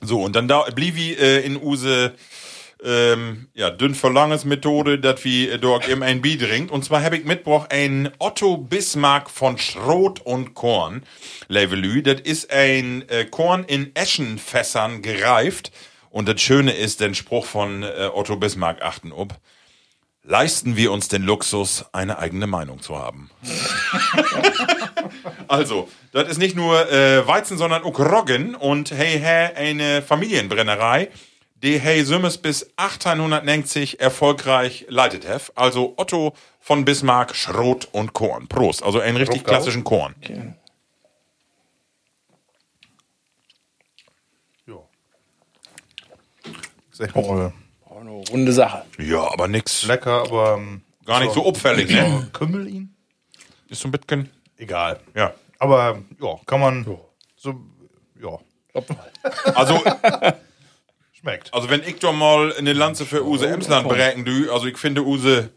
So, und dann da blieb wie äh, in use ähm, ja, dünn verlanges Methode, dass wir äh, dort im ein Bier trinkt. Und zwar habe ich mitgebracht ein Otto Bismarck von Schrot und Korn. Levelü, das ist ein äh, Korn in Eschenfässern gereift. Und das Schöne ist, den Spruch von äh, Otto Bismarck achten ob. Leisten wir uns den Luxus, eine eigene Meinung zu haben. Also, das ist nicht nur äh, Weizen, sondern auch Roggen und hey, hey, eine Familienbrennerei, die hey Sümmes bis 1890 erfolgreich leitet hat. Also Otto von Bismarck, Schrot und Korn. Prost. Also einen richtig Druckau. klassischen Korn. Ja. Sag mal, Oh, eine runde Sache. Ja, aber nix. lecker, aber ähm, Gar nicht so auffällig, ne? Kümmel ihn? Ist so ein bisschen. Egal. Ja. Aber ja, kann man so, ja, Also, schmeckt. also wenn ich doch mal eine Lanze für Use Emsland bereiten du, also ich finde Use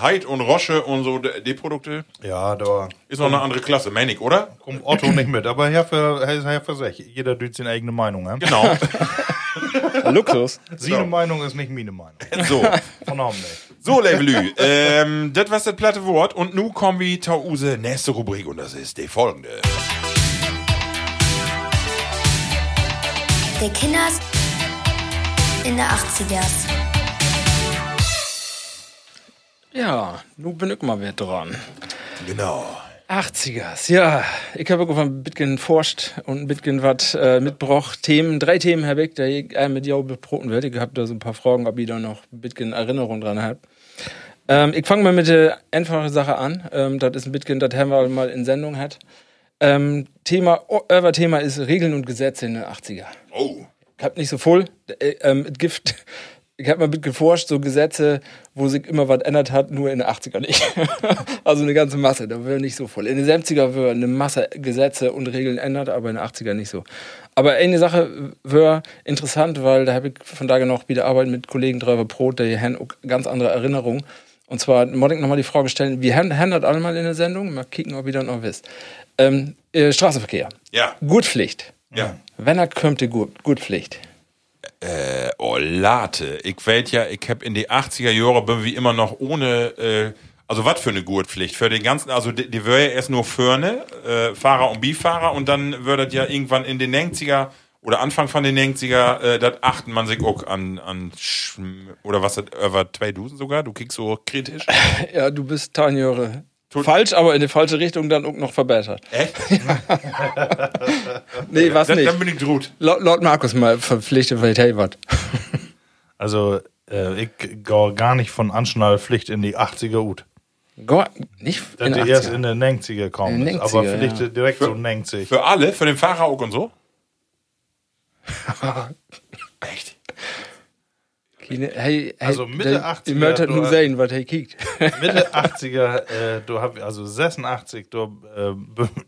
Heid und Rosche und so, die die Produkte, Ja, da ist noch eine andere Klasse, meine ich, oder? kommt Otto nicht mit. Aber Herr für, Herr, Herr für sich. Jeder tut seine eigene Meinung. Ja? Genau. Luxus. Seine Meinung ist nicht meine Meinung. So. Von Abend nicht. So, Levelü, ähm, das war das platte Wort und nu kommen wir zur use nächste Rubrik und das ist die folgende. Der Kinders in der 80ers. Ja, nun bin ich mal wieder dran. Genau. 80ers, ja. Ich habe irgendwann ein bisschen forscht und ein bisschen was äh, mitgebracht. Themen, drei Themen habe ich, die ich mit dir besprochen werde. Ich habe da so ein paar Fragen, ob ihr da noch ein bisschen Erinnerung dran habt. Ähm, ich fange mal mit der einfachen Sache an. Ähm, das ist ein bisschen, das haben wir mal in Sendung hat. Ähm, Thema, euer Thema ist Regeln und Gesetze in den 80er. Oh. Ich hab nicht so voll. Äh, ähm, es gibt, ich habe mal bisschen geforscht, so Gesetze, wo sich immer was ändert hat, nur in den 80er nicht. also eine ganze Masse, da wäre nicht so voll. In den 70er wäre eine Masse Gesetze und Regeln ändert, aber in den 80er nicht so. Aber eine Sache wäre interessant, weil da habe ich von da noch wieder Arbeit mit Kollegen drüber Brot, die haben ganz andere Erinnerungen. Und zwar, ich nochmal die Frage stellen, wir haben, haben das alle mal in der Sendung, mal kicken, ob ihr das noch wisst. Ähm, äh, Straßenverkehr. Ja. Gurtpflicht. Ja. Wenn er kommt, die Gut, Gurtpflicht. Äh, oh, Late. Ich weet ja, ich hab in die 80er Jahre bin wie immer noch ohne, äh, also was für eine Gurtpflicht? Für den ganzen, also die, die wäre ja erst nur Förne, äh, Fahrer und Bifahrer und dann würde das ja irgendwann in den 90er oder Anfang von den 90er, äh, das achten man sich auch an, an oder was das, über zwei Dusen sogar? Du kriegst so kritisch. Ja, du bist Tanjöre. Falsch, aber in die falsche Richtung dann auch noch verbessert. Echt? Nee, was nicht. dann bin ich drut. Laut, laut Markus mal verpflichtet, weil hey, was? Also, äh, ich gehe gar nicht von Anschnallpflicht in die 80er Ut. Gott, nicht Dass in die 80er. erst in den 90er kommt. In den aber 90er, vielleicht ja. direkt so 90. Für alle, für den Fahrer auch und so? Echt? Keine- Hey, hey, Also Mitte der- 80er, Ihr möchtet du nur hast- sehen, was er kiegt. Mitte 80er, äh, du hab, also 86, du, äh,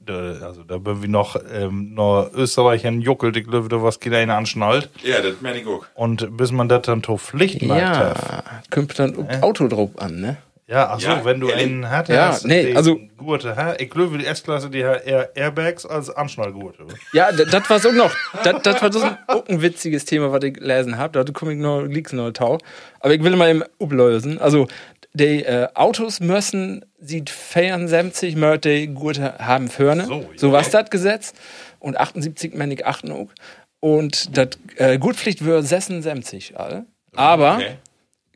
da- also da bin wir noch, ähm, noch Österreich in Juckelt, ich glaube, da was geht einer anschnallt. Ja, das meine ich auch. Und bis man das dann zur Pflicht macht. Ja, kommt dann auch Auto drauf an, ne? Ja, ach so, Ja, wenn du ehrlich? einen hattest, Ja, nee, also- Gurte, hä? Ich glaube, die S-Klasse, die hat eher Airbags als Anschnallgurte. Ja, das war so noch. Das, war so ein, witziges Thema, was ich gelesen habe. Da komme ich noch, liegt's noch tau. Aber ich will mal eben ablösen. Also, die äh, Autos müssen, sieht 74 Mörder die Gurte haben Förne. So, So, ja. was das Gesetz. Und 78 männlich achten auch. Und das äh, Gurtpflicht wäre 76 all. Aber Okay.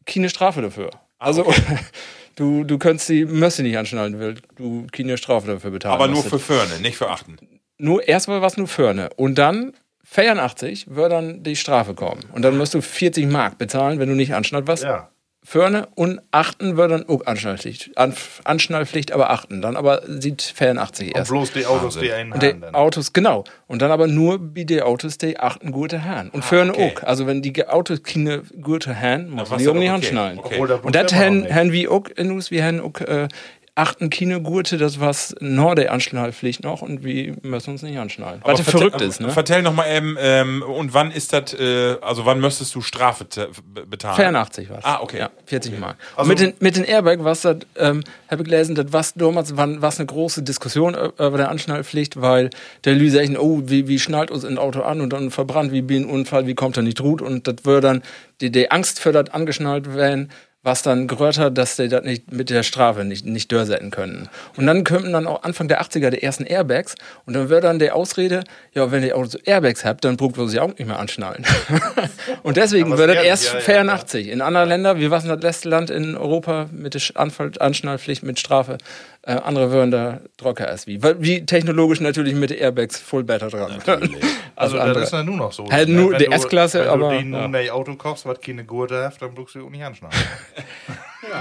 keine Strafe dafür. Also, du, du könntest die Mösse nicht anschnallen, weil du keine Strafe dafür bezahlen Aber nur für Förne, nicht für Achten. nur erstmal was nur Förne. Und dann 84 wird dann die Strafe kommen. Und dann musst du 40 Mark bezahlen, wenn du nicht anschnallt was. Ja. Förne und achten wird dann auch Anschnallpflicht. An, Anschnallpflicht, aber achten. Dann aber sieht 84 Und erst. bloß die Autos, die einen Und die haben. dann. Autos, genau. Und dann aber nur bei den Autos, die achten gute Herren. Und Förne okay. auch. Also wenn die Autos keine gute Herren, muss man die auch dann nicht okay. anschnallen. Okay. Und das haben, auch wir auch in uns, wir haben auch äh, achten keine Gurte, das was nur der Anschnallpflicht noch und wir müssen uns nicht anschnallen. Was vertell- verrückt ist, ne? Vertell noch mal eben, ähm, und wann ist das, äh, also wann müsstest du Strafe bezahlen? 84 war Ah, okay. Ja, 40 Mal. Also- mit den, mit den Airbag was das, ähm, habe ich gelesen, das was damals war was eine große Diskussion über der Anschnallpflicht, weil der Lü sagt, oh, wie, wie schnallt uns ein Auto an und dann verbrannt, wie einem Unfall, wie kommt er nicht ruht und das würde dann die, die Angst für das angeschnallt werden, was dann hat, dass die das nicht mit der Strafe nicht, nicht durchsetzen können. Und dann könnten dann auch Anfang der 80er die ersten Airbags und dann wäre dann die Ausrede, ja, wenn ihr Autos Airbags habt, dann braucht ihr sie auch nicht mehr anschnallen. und deswegen wird das erst ja, ja, 84. In anderen Ländern, wir waren das letzte Land in Europa mit der Anschnallpflicht mit Strafe. Äh, andere würden da trocker als wie. Weil wie technologisch natürlich mit Airbags voll better dran. Also, andere. das ist ja nur noch so. Halt ne? nur Wenn die du- S-Klasse, wenn aber, du die ja. ein Auto kaufst, was keine Gurte hat, dann brauchst du auch nicht anschnallen.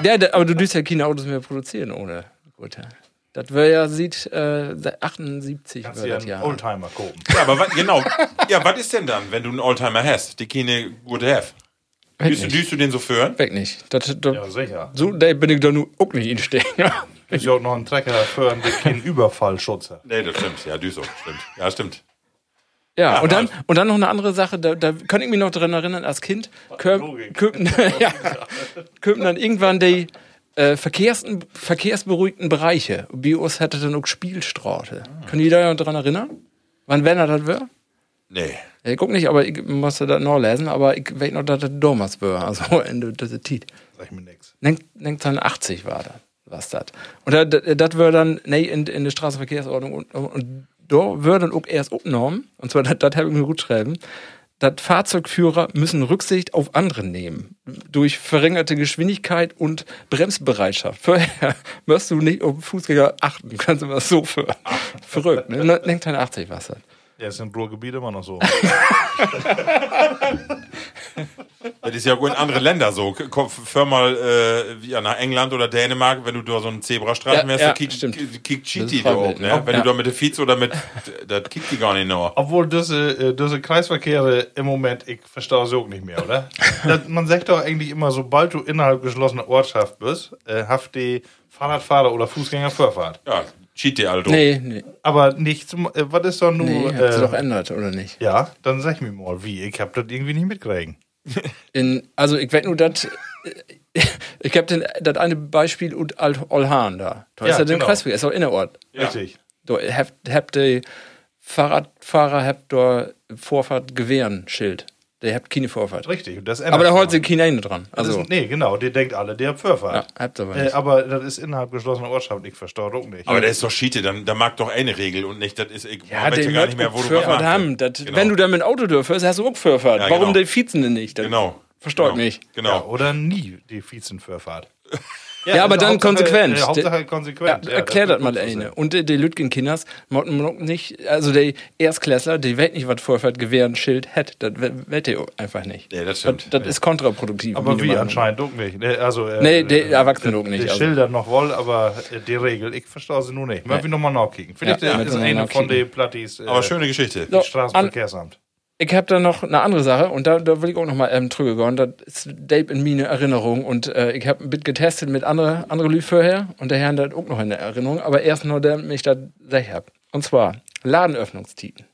Ja, da, aber du dürst ja keine Autos mehr produzieren ohne Gurte. Das wäre ja, sieht, äh, 78 Kannst dir das einen ja. Oldtimer kaufen. Ja, aber wat, genau. Ja, was ist denn dann, wenn du einen Oldtimer hast, die keine gute have? Weg Düst, düst du den so führen? Weg nicht. Das, das, Ja, sicher. So, da bin ich da nur auch nicht instehen. Ist ja auch noch ein Trecker für einen keinen Überfallschutz. Nee, das stimmt. Ja, düst so. Stimmt. Ja, stimmt. Ja, Ja, und dann, also- und dann noch eine andere Sache, da, da kann ich mich noch dran erinnern, als Kind, könnten ja, könnten dann irgendwann die äh, Verkehrs, verkehrsberuhigten Bereiche. Bios hätte dann auch Spielstraße. Können die da noch dran erinnern? Wann wenn er das wäre? Nee. Ja, ich guck nicht, aber ich musste das noch lesen, aber ich weiß noch, dass das damals war, also Ende dieser Zeit. Sag ich mir nix. Denkt dann 80 war das, was das. Und das, wäre dann, nee, in, in der Straßenverkehrsordnung und, und da würde dann auch erst aufgenommen, und zwar, das, habe ich mir gut geschrieben, dass Fahrzeugführer müssen Rücksicht auf andere nehmen. Durch verringerte Geschwindigkeit und Bremsbereitschaft. Vorher musst du nicht auf Fußgänger achten, kannst du mal so für. Verrückt, ne? Denkt dann 80 was das. Ja, ist im Ruhrgebiet immer noch so. Das ist ja auch in andere Länder so. Für mal äh, ja, nach England oder Dänemark, wenn du da so einen Zebrastreifen Ja, wärst, ja, Cheaty ist da auch, ne? ja. Wenn Ja. du da mit der Vize oder mit, das kickt die gar nicht noch. Obwohl diese, äh, diese Kreisverkehre im Moment, ich verstehe sie auch nicht mehr, oder? das, man sagt doch eigentlich immer, sobald du innerhalb geschlossener Ortschaft bist, äh, haft die Fahrradfahrer oder Fußgänger Vorfahrt. Ja, Cheaty, Alter. Nee, nee. Aber nicht zum, äh, was ist doch nur, Nee, äh, doch ändert, oder nicht? ja, dann sag mir mal, wie, ich hab das irgendwie nicht mitkriegen. In, also ich weiß nur, dass ich habe das eine Beispiel und Alt Olhan da. Da Ja, ist ja den genau. Kreisweg, ist auch innerort. Richtig. Da habt, habt die Fahrradfahrer habt da Vorfahrt Gewehren Schild. Der habt keine Vorfahrt. Richtig. Und das Aber da ändert holt sich sich keiner dran. Also ist, nee, genau, der denkt alle, der hat Vorfahrt. ja, habt aber Äh, nicht. aber das ist innerhalb geschlossener Ortschaft, ich verstehe auch nicht. Aber der ist doch Cheaty, dann, da mag doch eine Regel und nicht, das ist, ich ja, weiß der gar nicht mehr, wo du Vorfahrt haben. Das, Genau. Wenn du da mit dem Auto dürfst, hast du auch Vorfahrt. Ja, Warum genau. die Vizen denn nicht? Das Genau. Versteht genau. mich. Genau. Ja, oder nie die Vizenvorfahrt. Ja, aber also dann Hauptsache- konsequent. Äh, Hauptsache Ja, konsequent. erklär das mal gut so eine. Und die, die Lütgen Kinders mochten nicht, also die Erstklässler, die weet nicht, was Vorfahrt Gewehr ein Schild hat. Das weet die einfach nicht. Nee, das stimmt. Das, das ist kontraproduktiv. Aber wie meinst. anscheinend auch nicht. Ne, Also, äh, Nee, die äh, Erwachsenen auch nicht, Die also. Schilder noch wohl, aber äh, die Regel, ich verstehe sie nur nicht. Mal Nee. wir nochmal nachkicken. Vielleicht Ja, ja, ist eine mal von den Plattis äh, Aber schöne Geschichte. So, Straßenverkehrsamt. Ich habe da noch eine andere Sache und da, da will ich auch noch mal ähm, drüber gehen. Das ist Dave in meine Erinnerung und äh, ich habe ein bisschen getestet mit anderen andere Lü vorher und der Herrn hat auch noch eine Erinnerung, aber erst nur, der mich da gleich hab. Und zwar Ladenöffnungstiten.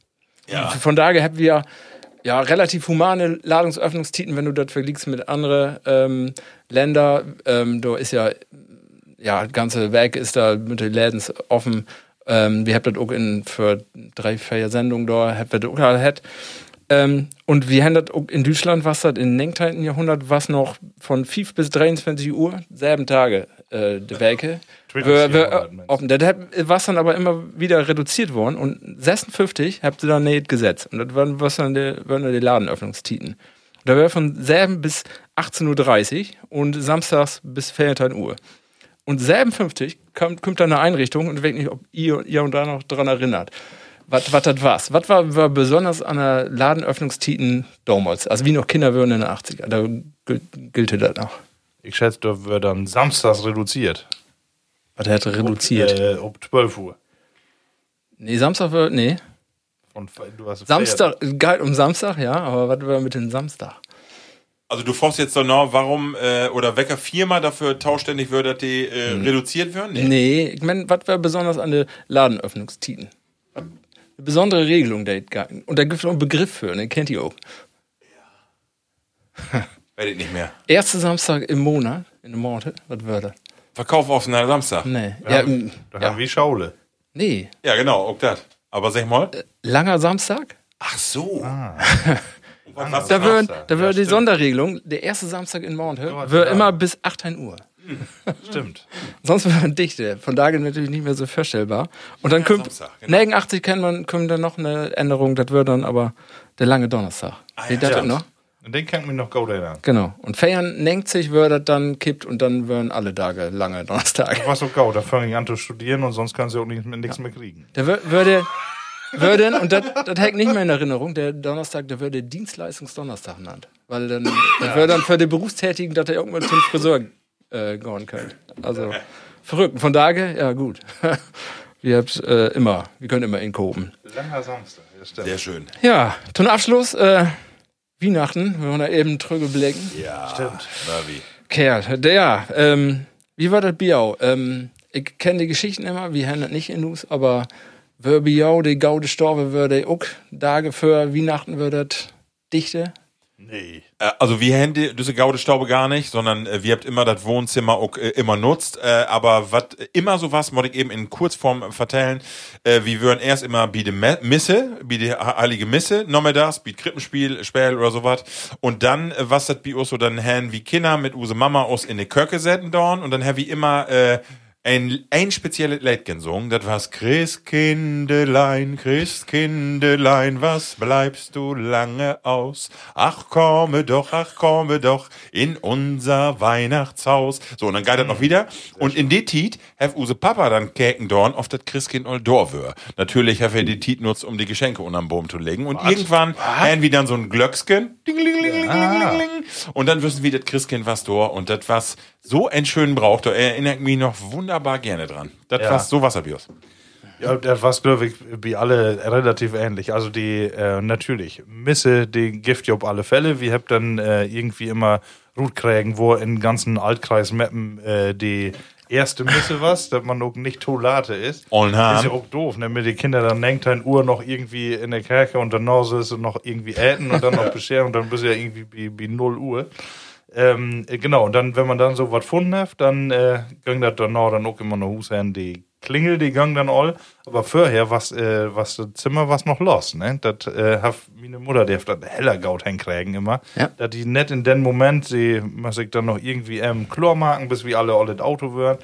Ja. Von daher haben wir ja relativ humane Ladungsöffnungstiten, wenn du das vergleichst mit anderen ähm, Ländern. Ähm, da ist ja ja, das ganze Werk ist da mit den Läden offen. Ähm, wir haben das auch in, für drei, vier Sendungen da, haben wir das auch gehabt. Ähm, und wir haben das in Deutschland, was das im 19. Jahrhundert, was noch von 5 bis 23 Uhr, selben Tage, äh, die Werke. Offen. Das war dann aber immer wieder reduziert worden und 56 habt ihr dann nicht gesetzt. Und das waren, was dann die, waren dann die Ladenöffnungstiten. Da wäre von selben bis 18.30 Uhr und samstags bis 14 Uhr. Und 57 kommt, kommt dann eine Einrichtung und ich weiß nicht, ob ihr, ihr und da noch dran erinnert. Was was das war? Was war, war besonders an der Ladenöffnungstiten damals? Also wie noch Kinder würden in den 80er. Da gilt, das noch. Ich schätze, da wird dann samstags reduziert. Was hat reduziert? Äh, um 12 Uhr. nee, Samstag wird, nee. Und du hast Samstag, galt um Samstag, ja, aber was war mit dem Samstag? Also du fragst jetzt doch noch, warum äh, oder welcher Firma dafür tauschständig wird, dass die äh, reduziert werden? Nee, ich meine, was war besonders an der Ladenöffnungstiten? Eine besondere Regelung, der gegangen. Und da gibt es auch einen Begriff für, den kennt ihr auch. Weiß ich nicht mehr. Erste Samstag im Monat, in dem Monat, was war das? Verkauf auf einen Samstag. Nee. Da, Ja, haben, mm, da ja. haben wir Schaule. nee. Ja, genau, auch das. Aber sag mal. Langer Samstag? Ach so. Ah. Was Da wird, da Ja, wird die stimmt. Sonderregelung, der erste Samstag in Monat, Ja, wird ja. immer bis 18 Uhr. Stimmt. Sonst wird man dichte. Von daher natürlich nicht mehr so vorstellbar. Und dann kommt, Samstag, genau. neben 80 kann man, kommt dann noch eine Änderung, das wird dann aber der lange Donnerstag. Wie das ja. noch? Und den kann ich mir noch gut erinnern. Genau. Und Feiern nenkt sich, wird das dann kippt und dann werden alle Tage lange Donnerstag. Was so gut, da fange ich an zu studieren und sonst kannst du auch nichts mehr, nichts mehr kriegen. Der wür- würde, würde, und das das hängt nicht mehr in Erinnerung, der Donnerstag, der würde Dienstleistungsdonnerstag genannt. Weil dann, das wäre dann für die Berufstätigen, dass er irgendwann zum Friseur äh, gehen können. Also, verrückt. Von daher, ja gut. Wir habt äh, immer, wir können immer inkoben. Langer Samstag, ja, stimmt. Sehr schön. Ja, zum Abschluss, äh, Weihnachten, wir wollen da eben drüber blicken. Ja, stimmt. Nervi. Kerl, der, ja, ähm, wie war das Biau? Ähm, ich kenne die Geschichten immer, wir haben das nicht in uns, aber wer Biau, die Gaude Storbe würde auch Tage für Weihnachten würde das dichte. Nee. Äh, Also wir haben die- diese Gaude Staube gar nicht, sondern äh, wir habt immer das Wohnzimmer auch äh, immer nutzt. Äh, aber was immer so was, muss ich eben in Kurzform vertellen. Äh, wir würden erst immer Me- Misse, der heilige Misse, nochmal das, bei Krippenspiel, Spiel oder sowas. Und dann, äh, was das uns so dann haben wie Kinder mit use Mama aus in die Köcke setzen dorn und dann haben wir immer äh, ein, ein spezielles Lied gesungen, das war's Christkindelein, Christkindelein, was bleibst du lange aus? Ach, komme doch, ach, komme doch in unser Weihnachtshaus. So, und dann geht das noch wieder. Und in die Tiet hat use Papa dann Käkendorn auf das Christkind all Dorwür. Natürlich hat er die Tiet nutzt, um die Geschenke unterm Baum zu legen. Und irgendwann haben wir dann so ein Glöcksken. Ding, ling, ling, ling, ling. Und dann wissen wir, das Christkind was dor. Und das was so ein schönen braucht. Da erinnert mich noch wunderbar gerne dran. Das Ja. was so Wasserbios. Ja, das war, glaube ich, wie alle relativ ähnlich. Also die, äh, natürlich, Misse, die Gift ja auf alle Fälle. Wir haben dann äh, irgendwie immer Rutkrägen, wo in ganzen Altkreis Mappen äh, die erste Misse was, dass man auch nicht Tolate ist. Olnham. Ist ja auch doof, ne? Mit den Kindern dann denkt ein Uhr noch irgendwie in der Kirche und dann noch ist und noch irgendwie äten und dann noch bescheren und dann bist du ja irgendwie wie, wie 0 Uhr. Ähm, äh, genau, und dann, wenn man dann so was gefunden hat, dann äh, ging das dann noch dann auch immer noch Husherren, die Klingel, die gang dann all. Aber vorher, was, äh, was das Zimmer was noch los, ne? Das äh, hat meine Mutter, die hat das heller Gaut hinkriegen immer. Ja. Dass die nicht in dem Moment, sie muss ich dann noch irgendwie ähm, Chlor machen, bis wir alle alle das Auto würden.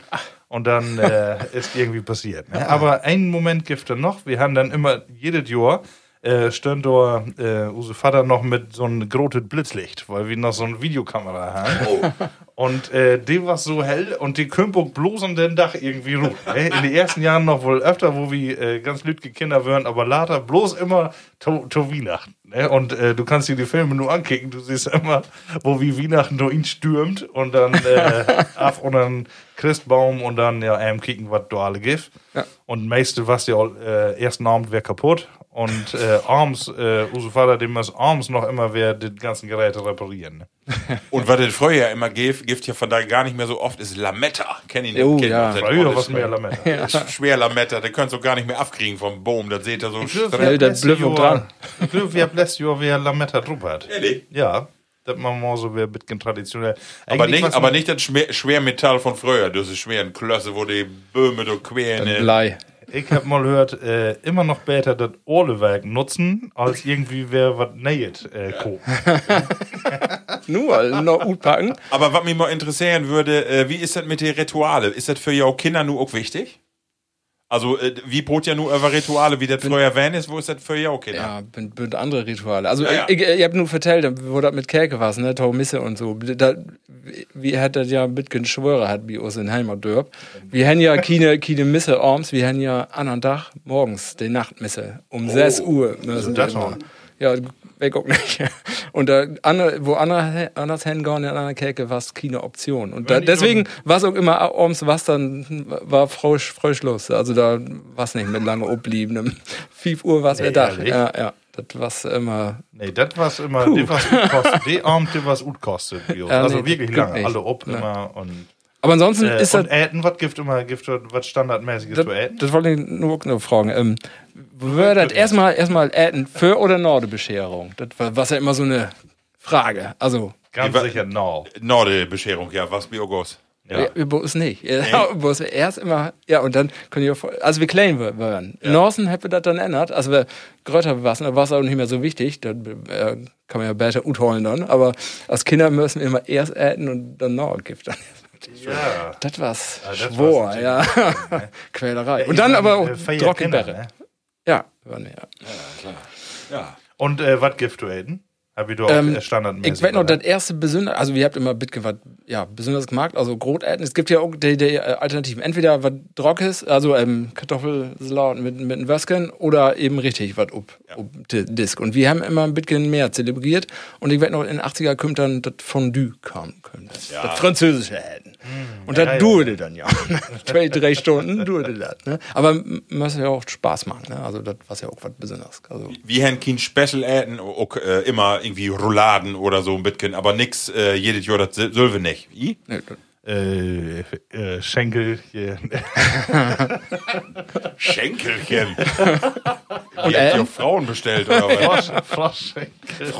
Und dann äh, ist irgendwie passiert. Ne? Aber einen Moment gibt es noch. Wir haben dann immer jedes Jahr äh, da äh, unser Vater noch mit so einem großen Blitzlicht, weil wir noch so eine Videokamera haben. Und äh, die war so hell und die Kümpung bloß an den Dach irgendwie ruht. Ne? In den ersten Jahren noch wohl öfter, wo wir äh, ganz lütge Kinder wären, aber later bloß immer to, to Weihnachten. Ne? Und äh, du kannst dir die Filme nur ankicken, du siehst immer, wo wie Weihnachten durch ihn stürmt und dann äh, ab und dann Christbaum und dann ja ähm, kicken, was du alle gibt. Und meiste was ja äh, ersten Abend wäre kaputt und äh, abends, äh, unser Vater, dem muss abends noch immer wer die ganzen Geräte reparieren. Ne? Und was es früher immer gibt, gibt ja von da gar nicht mehr so oft, ist Lametta. Kenn ich nicht. Oh, Kenn ja. das Früher was mehr Lametta. Ist schwer Lametta, der könnt ihr gar nicht mehr abkriegen vom Baum. Das seht ihr so Ja, das Blöffel dran. Ich glaube, wir haben letztes Jahr wer Lametta hat. Ehrlich? Ja, das machen wir so ein bisschen traditionell. Aber Eigentlich nicht, was aber man- nicht das Schwer- Schwermetall von früher. Das ist schweren Klösse, wo die Böhme do queren. Dann Blei. Ich hab mal gehört, äh, immer noch besser das Ohlewerk nutzen, als irgendwie wer was näht äh, kaufen. Nur noch gut packen. Aber was mich mal interessieren würde, äh, wie ist das mit den Rituale? Ist das für jou Kinder nur auch wichtig? Also, äh, wie brot ja nur über Rituale, wie das früher wenn ist, wo ist das für jou Kinder? Ja, bin, bin andere Rituale. Also, Ja, ja. ich, ich hab nur vertellt, wo das mit Kerke war, ne, Taumisse und so. Da, wie hat das ja mit Geschwöre hat, wie uns in Heimatdorf. Wir haben ja keine, keine Misse abends, wir haben ja anderen Tag morgens die Nachtmisse. Um 6 Uhr müssen wir das immer. noch? Ja, weg auch nicht. Und da, wo andere, anders hingehen in einer Kirche, war es keine Option. Und da, die deswegen war es auch immer abends, was dann war frisch, frisch los. Also da war es nicht mit lange oblieben. Um 5 Uhr war es Nee, ehrlich? Ja, ja. Das war immer. Nee, das was immer, das was gut kostet. Die Abend, das was gut kostet. also nee, wirklich lange. Alle ob immer und, Aber ansonsten äh, ist das. Äten, was gibt immer, gibt was standardmäßiges Das, zu äten? das wollte ich nur noch fragen. Ähm, würde das erstmal, erstmal Äten für oder Nordebescherung? Das war, was ja immer so eine Frage. Also, Ganz wa- sicher, no. Norde-Bescherung, ja, was Biogos. Ja. Ja. Bei uns nicht. Ja, uns erst immer, ja, und dann können wir, also wir klein wa- waren. In Norsen hätte das dann ändert, also wir größer waren, da war es auch nicht mehr so wichtig, dann äh, kann man ja besser holen dann, aber als Kinder müssen wir immer erst äten und dann noch gibt dann. Ja. Das war's. Ja, das Schwor, war's ja. Quälerei. Und dann aber auch Äh, Trockenbäre. Kinder, ne? Ja, waren wir, ja. Ja. Und äh, was gibt du äten? Hab ich doch Ähm, äh, standardmäßig. Ich weiß noch, das erste besonders, also wir habt immer Bitcoin was, ja, besonders gemacht, also Grotäten. Es gibt ja auch die, die äh, Alternativen. Entweder was Trockes, also ähm, Kartoffelsalat mit, mit einem Würstchen oder eben richtig was ob, ob de Disk. Und wir haben immer ein bisschen mehr zelebriert. Und ich weiß noch, in den 80er kommt dann das Fondue kam. das, das französische Hätten. Und das ja, ja. dauerte dann ja. Zwei, drei Stunden dauerte das. Ne? Aber muss ja auch Spaß machen. Ne? Also das war ja auch was Besonderes. Also, Wir haben kein Special äten, auch äh, immer irgendwie Rouladen oder so ein bisschen, aber nix, äh, jedes Jahr das Sylve nicht. Wie? ne, das- äh, äh, Schenkel hier. Schenkelchen. Und Ihr habt ja Frauen bestellt, oder was? Froschschenkel.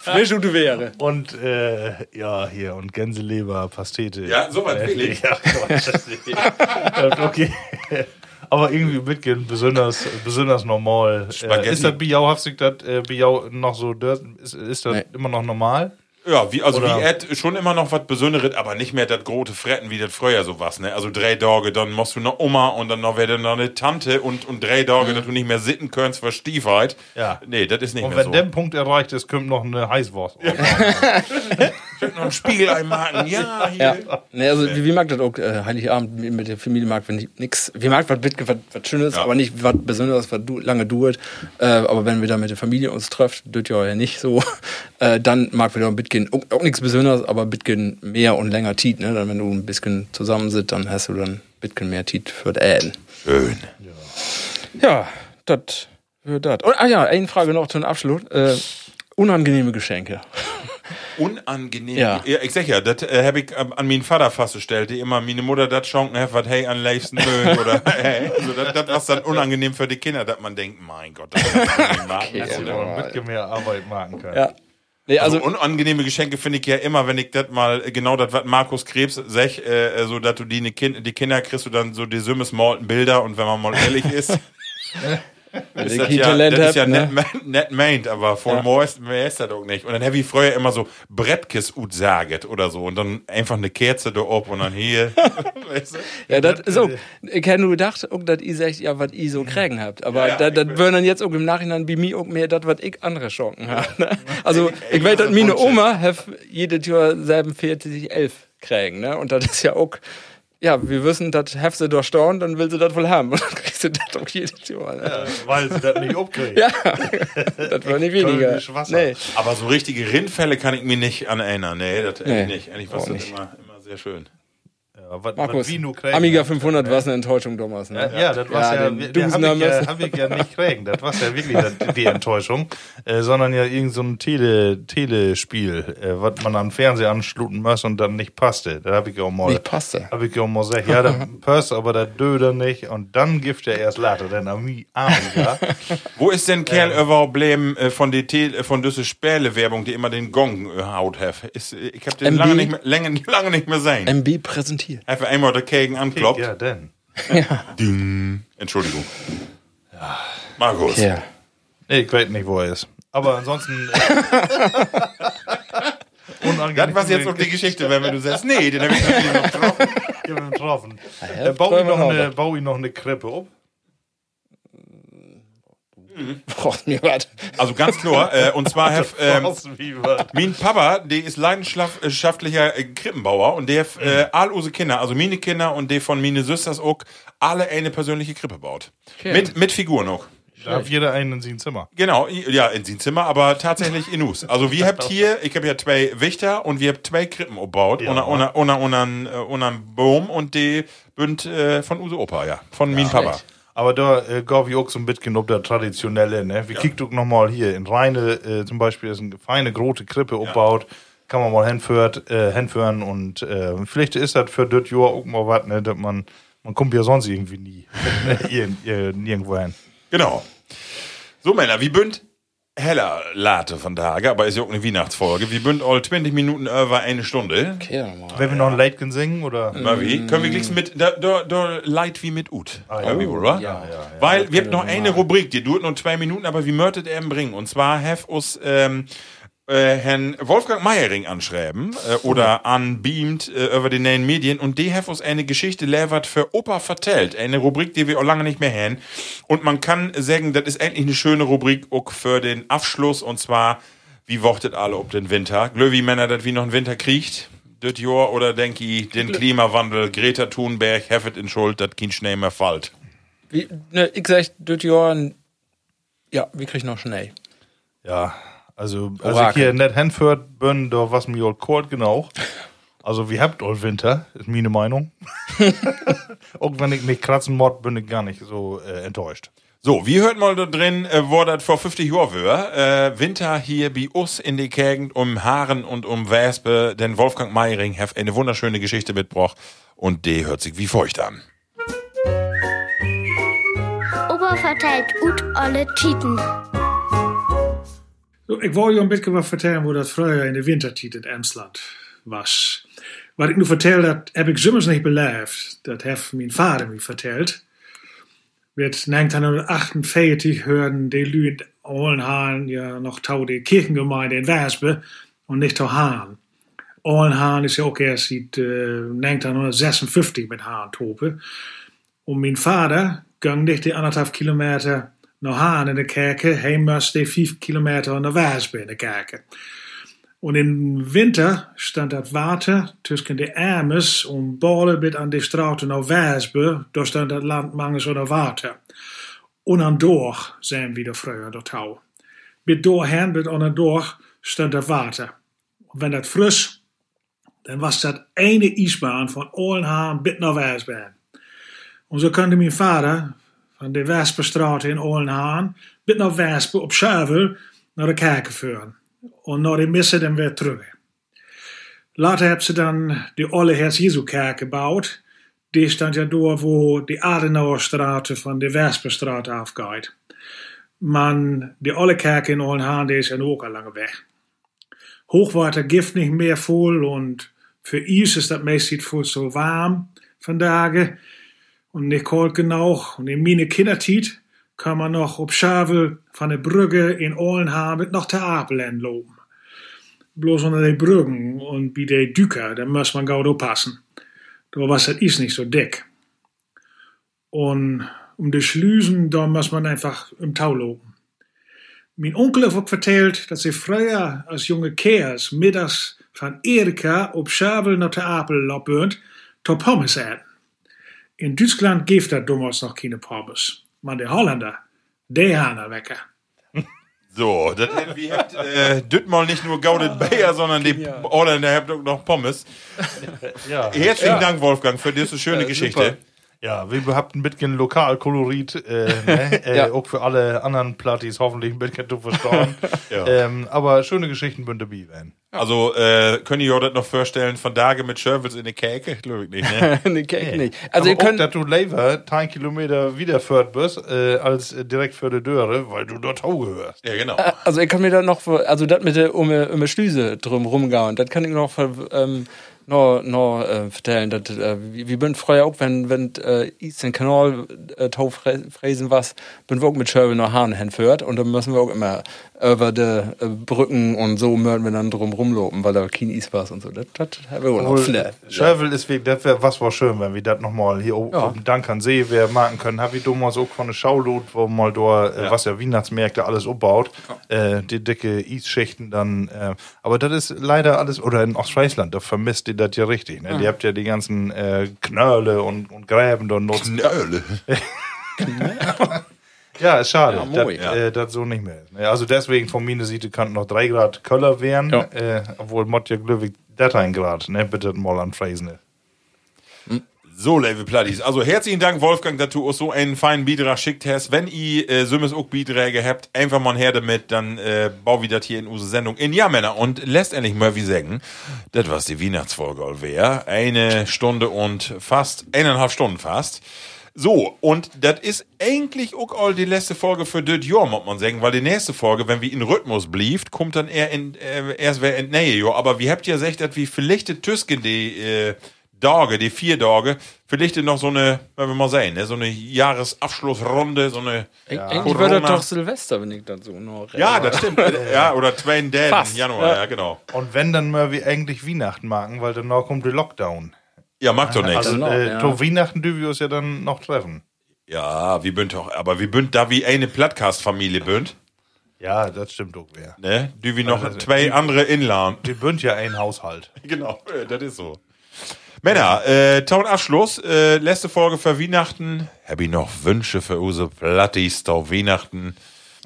frisch und wäre. Und äh, ja, hier, und Gänseleber, Pastete. Ja, so was will ich. Ja, okay. Aber irgendwie mitgehen, besonders, besonders normal. Äh, Spaghetti. ist das du das äh, Biau noch so, ist, ist das Nee. immer noch normal? Ja, wie, also Oder- wie Ed schon immer noch was Besonderes, aber nicht mehr das große Fretten, wie das früher so was, ne? Also drei Tage, dann musst du noch Oma und dann noch wieder noch eine Tante und, und drei Tage, dass du nicht mehr sitten kannst für Stiefheit. Ja. Nee, das ist nicht Und mehr wenn so. der Punkt erreicht ist, kommt noch eine Heißwurst. noch ein Spiegel einmachen, ja, hier. Ja. Ne, also wie, wie mag das auch äh, Heiligabend mit- der Familie mag, wenn ich nix, wir mag was was was Schönes, Ja. aber nicht was Besonderes, was du, lange dauert. Äh, aber wenn wir da mit der Familie uns treffen, das ja nicht so, äh, dann mag wir da ein bisschen, auch, auch nichts Besonderes, aber bisschen mehr und länger Tiet, ne? Dann wenn du ein bisschen zusammen sitzt, dann hast du dann bisschen mehr Tiet für das Äden. Schön. Ja, das für das. Ah ja, eine Frage noch zum Abschluss. Äh, unangenehme Geschenke. Unangenehm. Ja. ich sag ja, das äh, habe ich ähm, an meinen Vater festgestellt, die immer meine Mutter das schonken hat, was hey an liebsten mögen oder hey. Also das, was dann unangenehm für die Kinder, dass man denkt, mein Gott, das kann man nicht machen. Okay, Also, ein bisschen mehr Arbeit machen können. Ja. Nee, Also, also, unangenehme Geschenke finde ich ja immer, wenn ich das mal, äh, genau das, was Markus Krebs sagt, äh, so, dass du die, ne kind, die Kinder kriegst du dann so die Sümmes malten Bilder und wenn man mal ehrlich ist, ist das die ja, Talent das ist ja ne? net, net meint, aber voll Ja. mehr ist, mehr ist das auch nicht. Und dann habe ich früher immer so Brettkes ut saget oder so und dann einfach eine Kerze da oben und dann hier. weißt du? Ja, das ist auch. Ich hätte nur gedacht, auch, dass ihr sagt, ja, was ihr so kriegen habt. Aber das das würden dann jetzt auch im Nachhinein bei mir auch mehr das, was ich andere Chancen habe. Ne? Also, ich weiß, dass meine Oma hat jedes Jahr 47, 11 kriegen. Ne? Und das ist ja auch. Ja, wir wissen, das hat sie durchstaunt, dann will sie das wohl haben. Und dann kriegst du das auch jedes Jahr. Ne? Weil sie das nicht abkriegen. Ja, das war nicht weniger. Nee. Aber so richtige Rindfälle kann ich mir nicht an erinnern. Nee, das Nee, nicht. Eigentlich war das immer, immer sehr schön. Ja, Markus, was Vino kriegen. Amiga 500 war es eine Enttäuschung damals. Ne? Ja, ja, das war ja, ja, ich, ja, damals. hab ich ja nicht kriegen. Das war ja wirklich die Enttäuschung, äh, sondern ja irgend so ein Tele, Telespiel, äh, was man am Fernseher anschluten muss und dann nicht passte. Da habe ich auch mal, Nicht passte. habe ich auch mal gesagt, ja, das passt, aber das döder nicht und dann gibt er erst later, denn Ami- Amiga. Wo ist denn Kerl überhaupt bleiben äh, von der Tele, von dieser Späle-Werbung, die immer den Gong äh, haut? Ist, äh, ich habe den MB? lange nicht mehr, lange, lange nicht mehr sehen. MB präsentiert. Einfach einmal der Kegen ankloppt. ja, denn. Ding. Entschuldigung. Markus. Ja. Nee, ich weiß nicht, wo er ist. Aber ansonsten. Das war jetzt noch die Geschichte, wenn du sagst, nee, den habe ich natürlich noch getroffen. Ich hab ihn getroffen. Ja, Äh, bau, ich noch eine Krippe ab. Braucht mir was. Also ganz klar, äh, und zwar hef, ähm, Was, wie was? mein Papa, der ist leidenschaftlicher äh, Krippenbauer und der äh, all unsere Kinder, also meine Kinder und die von meine Süsters auch, alle eine persönliche Krippe baut. Mit, mit Figuren auch. Da hat jeder einen in seinem Zimmer. Genau, ja, in sein Zimmer, aber tatsächlich in Us. Also wir habt hier, ich habe ja zwei Wächter und wir habt zwei Krippen gebaut, Ja. unter, unter, unter, unter, äh, unter einem Baum und die bünd äh, von Use Opa, ja, von min Papa. Aber da äh, gab ich auch so ein bisschen ob der traditionelle, ne? Wir kicken doch nochmal hier in Rheine, äh, zum Beispiel ist eine feine große Krippe aufgebaut. Kann man mal hinführt, äh, hinführen und äh, vielleicht ist das für das Jahr auch mal was, ne? Dass man, man kommt ja sonst irgendwie nie Irgend- äh, nirgendwo hin. Genau. So, Männer, wie bünd heller Late von Tage, aber ist ja auch eine Weihnachtsfolge. Wie bünd all 20 Minuten über eine Stunde. Okay, nochmal. Wenn wir noch ein Leitgen singen oder? Mal wie? Können wir gleich mit, da, da, da Leid wie mit Ut. Ah, Können wir wohl, oder? ja, Weil wir haben noch eine Rubrik, die dauert noch zwei Minuten, aber wie möchtet er ihn bringen? Und zwar have uns ähm, äh, Herrn Wolfgang Meiering anschreiben äh, oder anbeamt äh, über die neuen Medien und die have uns eine Geschichte levert für Opa vertellt. Eine Rubrik, die wir auch lange nicht mehr haben. Und man kann sagen, das ist endlich eine schöne Rubrik auch für den Abschluss und zwar, wie wortet alle ob den Winter? Glöwi Männer, dass wie noch ein Winter kriegt? Das Jahr oder denk ich, den Klimawandel, Greta Thunberg, heffet in Schuld, dass kein Schnee mehr fällt. Wie, ne, ich sag, das Jahr, ja, wir kriegen noch schnell. Ja, also als Orakel. ich hier nicht hinführt bin, da was mir kort genau. Also wir habt all Winter, ist meine Meinung. auch wenn ich nicht kratzen mod, bin ich gar nicht so äh, enttäuscht. So, wie hört mal da drin, äh, wo das vor 50 Jahren war? Äh, Winter hier bei uns in die Gegend um Haaren und um Wespe, denn Wolfgang Meiring hat eine wunderschöne Geschichte mitgebracht und die hört sich wie feucht an. Opa verteilt ut alle Titen. Ik wil je een beetje wat vertellen hoe dat vroeger in de wintertijd in Emsland was. Wat ik nu vertel, dat heb ik soms niet beleefd. Dat heeft mijn vader me verteld. Met 1948 hören die Lü in Ollenhahn ja noch tau die Kirchengemeinde in Wespe und nicht der Hahn. Ohlenhahn ist ja auch erst seit äh, 1956 mit Hahn tope. Und mein Vater ging nicht die anderthalb Kilometer naar Hahn in de kerken, hij moest die vijf kilometer naar Wespen in de kerken. Und im Winter stand das Water zwischen de Ärmes und Ballen bit an die Straßen nach Wespe, da stand das Land mangels oder Water. Und an durch zijn wieder früher dort Tau. Bit doorheen, bit an durch stand das Water. Und wenn das frisch, dann was das eine Eisbahn von Ohlenhaan bit nach Wespen. Und so konnte mein Vater van de Wespenstraat in Ohlenhaan bit naar Wespen op Schuivel naar de kerken führen. Und naar de missen dan weer terug. Later hebben ze dan de Olle Herz Jesu kerk gebouwd. Die stand ja door wo die Adenauerstraat van de Wespenstraat afgaat. Man, die Olle kerk in Ohlenhaan, die is ja ook al lange weg. Hochwater gift nicht mehr voll und für uns ist das meistens voll so warm vandaag. Und nicht kalt genau. Und in meine Kindertiet kann man noch ob Schavel von der Brücke in Ohlenhaan mit noch der Apel entloben. Bloß unter den Brücken und bei den Düker, da muss man gut aufpassen. Da was das ist nicht so dick. Und um die Schlüsen, da muss man einfach im Tau loben. Mein Onkel hat auch vertellt, dass sie früher als junge Kerls mittags von Erika ob Schavel nach der Apel lobbönt, to Pommes essen. In Duitsland gibt das damals noch keine Pommes. Maar de Holländer, die haben wecker. So, das, wie habt äh, das mal nicht nur Gaudet Bayer, sondern die Holländer habt auch noch Pommes. Ja. Herzlichen Ja. Dank, Wolfgang, für diese schöne Ja, Geschichte. super. Ja, wir habt ein bisschen Lokalkolorit, äh, ne? äh, Ja. auch für alle anderen Plattis hoffentlich ein bisschen zu verstauen. Ja. ähm, aber schöne Geschichten bünden dabei werden. Also, äh, könnt ihr euch das noch vorstellen, von Tage mit Schervels in die Käke? Glaube ich nicht, ne? in die Käke nicht. Also, aber ihr könnt. auch, dass du lieber 10 Kilometer wieder fährt bist, äh, als äh, direkt für die Döre, weil du dort Hau gehörst. Ja, genau. Also ich kann mir da noch, also das mit der um, um die Schlüse drum rumgauen, das kann ich noch ähm, noch, noch äh, vertellen. Dat, äh, wir, sind früher auch, wenn, wenn äh, East den Kanal äh, tau fre- fräsen was, bin wir auch mit Scherbe nach Hahn hinführt und dann müssen wir auch immer über die äh, Brücken und so möchten wir dann drum rumlopen, weil da kein Eis war und so. Das, das haben wir auch noch flair. Ist wirklich, das wär, was war schön, wenn wir das nochmal hier oben ja. Dank an See wir machen können. Hab ich damals auch von der Schaulot, wo mal da, äh, Ja. was ja Weihnachtsmärkte alles aufbaut, äh, die dicke Eisschichten dann, äh, aber das ist leider alles, oder in Ostfriesland, da vermisst ihr das ja richtig, ne? Ja. Die habt ja die ganzen äh, Knölle und, und Gräben da nutzen. Knölle? Ja, ist schade, Ja, dass. Ja. äh, das so nicht mehr ist. Also deswegen von meiner Seite könnten noch 3 Grad Köller werden, äh, obwohl Mott ja glücklich das ein Grad, ne? Bitte mal an Fräsen. So, liebe Plattis. Also herzlichen Dank, Wolfgang, dass du uns so einen feinen Beitrag schickt hast. Wenn ihr äh, Sümmes auch Beiträge habt, einfach mal her damit, dann äh, bau wir das hier in unsere Sendung in. Ja, Männer, und letztendlich mal wie sagen, das was die Weihnachtsfolge wär. Eine Stunde und fast, eineinhalb Stunden fast. So, und das ist eigentlich auch all die letzte Folge für das Jahr, muss man sagen, weil die nächste Folge, wenn wir in Rhythmus blieft, kommt dann eher in, äh, erst wer in Nähe, Jahr. Aber wir habt ja gesagt, dass wir vielleicht Tüsken die, äh, Tage, die vier Tage, vielleicht noch so eine, wenn wir mal sehen, ne, so eine Jahresabschlussrunde, so eine Eig- Eigentlich wird das doch Silvester, wenn ich das so noch Ja, das stimmt. ja, oder 2. Fast, Januar, ja. ja, genau. Und wenn, dann mal wir eigentlich Weihnachten machen, weil danach kommt der Lockdown. Ja, macht doch nichts. Also, Genau, äh, ja. zu Weihnachten dürfen wir uns ja dann noch treffen. Ja, wir bünd doch, aber wir bünd da wie eine Plattcast-Familie bünd. Ja, das stimmt auch wer. Ne? Die wie noch Also, zwei die- andere Inland. Die bünd ja ein Haushalt. Genau, äh, das ist so. Männer, äh, taun Abschluss, äh, letzte Folge für Weihnachten. Hab ich noch Wünsche für unsere Plattis auf Weihnachten?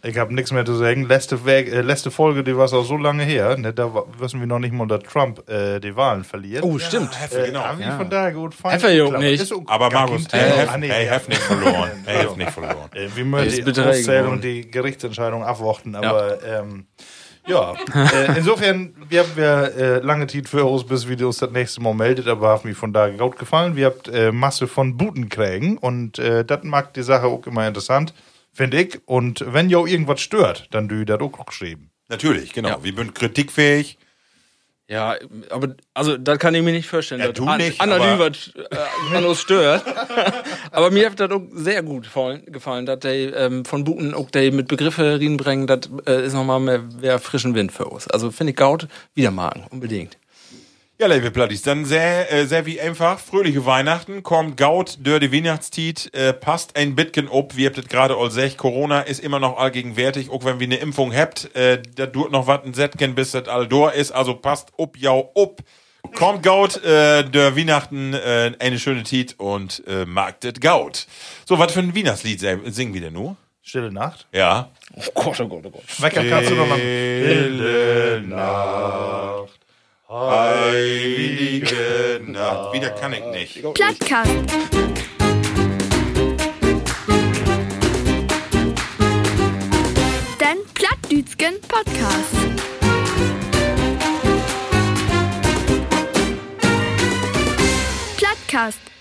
Ich habe nichts mehr zu sagen. Letzte, Weg, äh, letzte Folge, die war auch so lange her. Ne, da wissen wir noch nicht mal, dass Trump äh, die Wahlen verliert. Oh, stimmt. Äh, genau. Wir Ja. von daher gut fein. Ja geklappt. nicht. Aber Markus, hey, Thema. hef, Ah, nee, hey, ja. hef nicht verloren. Hef Ja. nicht verloren. Äh, wir müssen Ist die Auszählung die Gerichtsentscheidung abwarten, aber ähm, ja. äh, insofern, wir haben ja äh, lange Zeit für uns, bis wir uns das nächste Mal meldet, aber hat mir von da gut gefallen. Wir habt äh, Masse von Buten kriegen und äh, das mag die Sache auch immer interessant, finde ich. Und wenn ja irgendwas stört, dann du das auch noch geschrieben. Natürlich, genau. Wir sind kritikfähig. Ja, aber also das kann ich mir nicht vorstellen. Ja, dass du nicht, Anna aber- Lüwert äh, an uns stört. aber mir hat das auch sehr gut gefallen, gefallen dass die ähm, von Buten auch die mit Begriffe reinbringen, das äh, ist nochmal mehr, mehr frischen Wind für uns. Also finde ich Gaut wieder magen, unbedingt. Ja, liebe Plattis, dann sehr, äh, sehr wie einfach. Fröhliche Weihnachten, kommt Gaut, durch die Weihnachtstiet, äh, passt ein bisschen ob, wie habt es gerade all sech. Corona ist immer noch allgegenwärtig, auch wenn wir eine Impfung habt, äh, da tut noch was ein Sätken, bis das all durch ist, also passt ob, ja, ob. Kommt Gaut, äh, der Weihnachten, äh, eine schöne Tiet und äh, magtet Gaut. So, was für ein Weihnachtslied sing- singen wir denn nur? Stille Nacht. Ja. Oh Gott, oh Gott, oh Gott. Stille Nacht, heilige Nacht. Wieder kann ich nicht. Plattkast. Den Plattdütschen Podcast. Plattkast.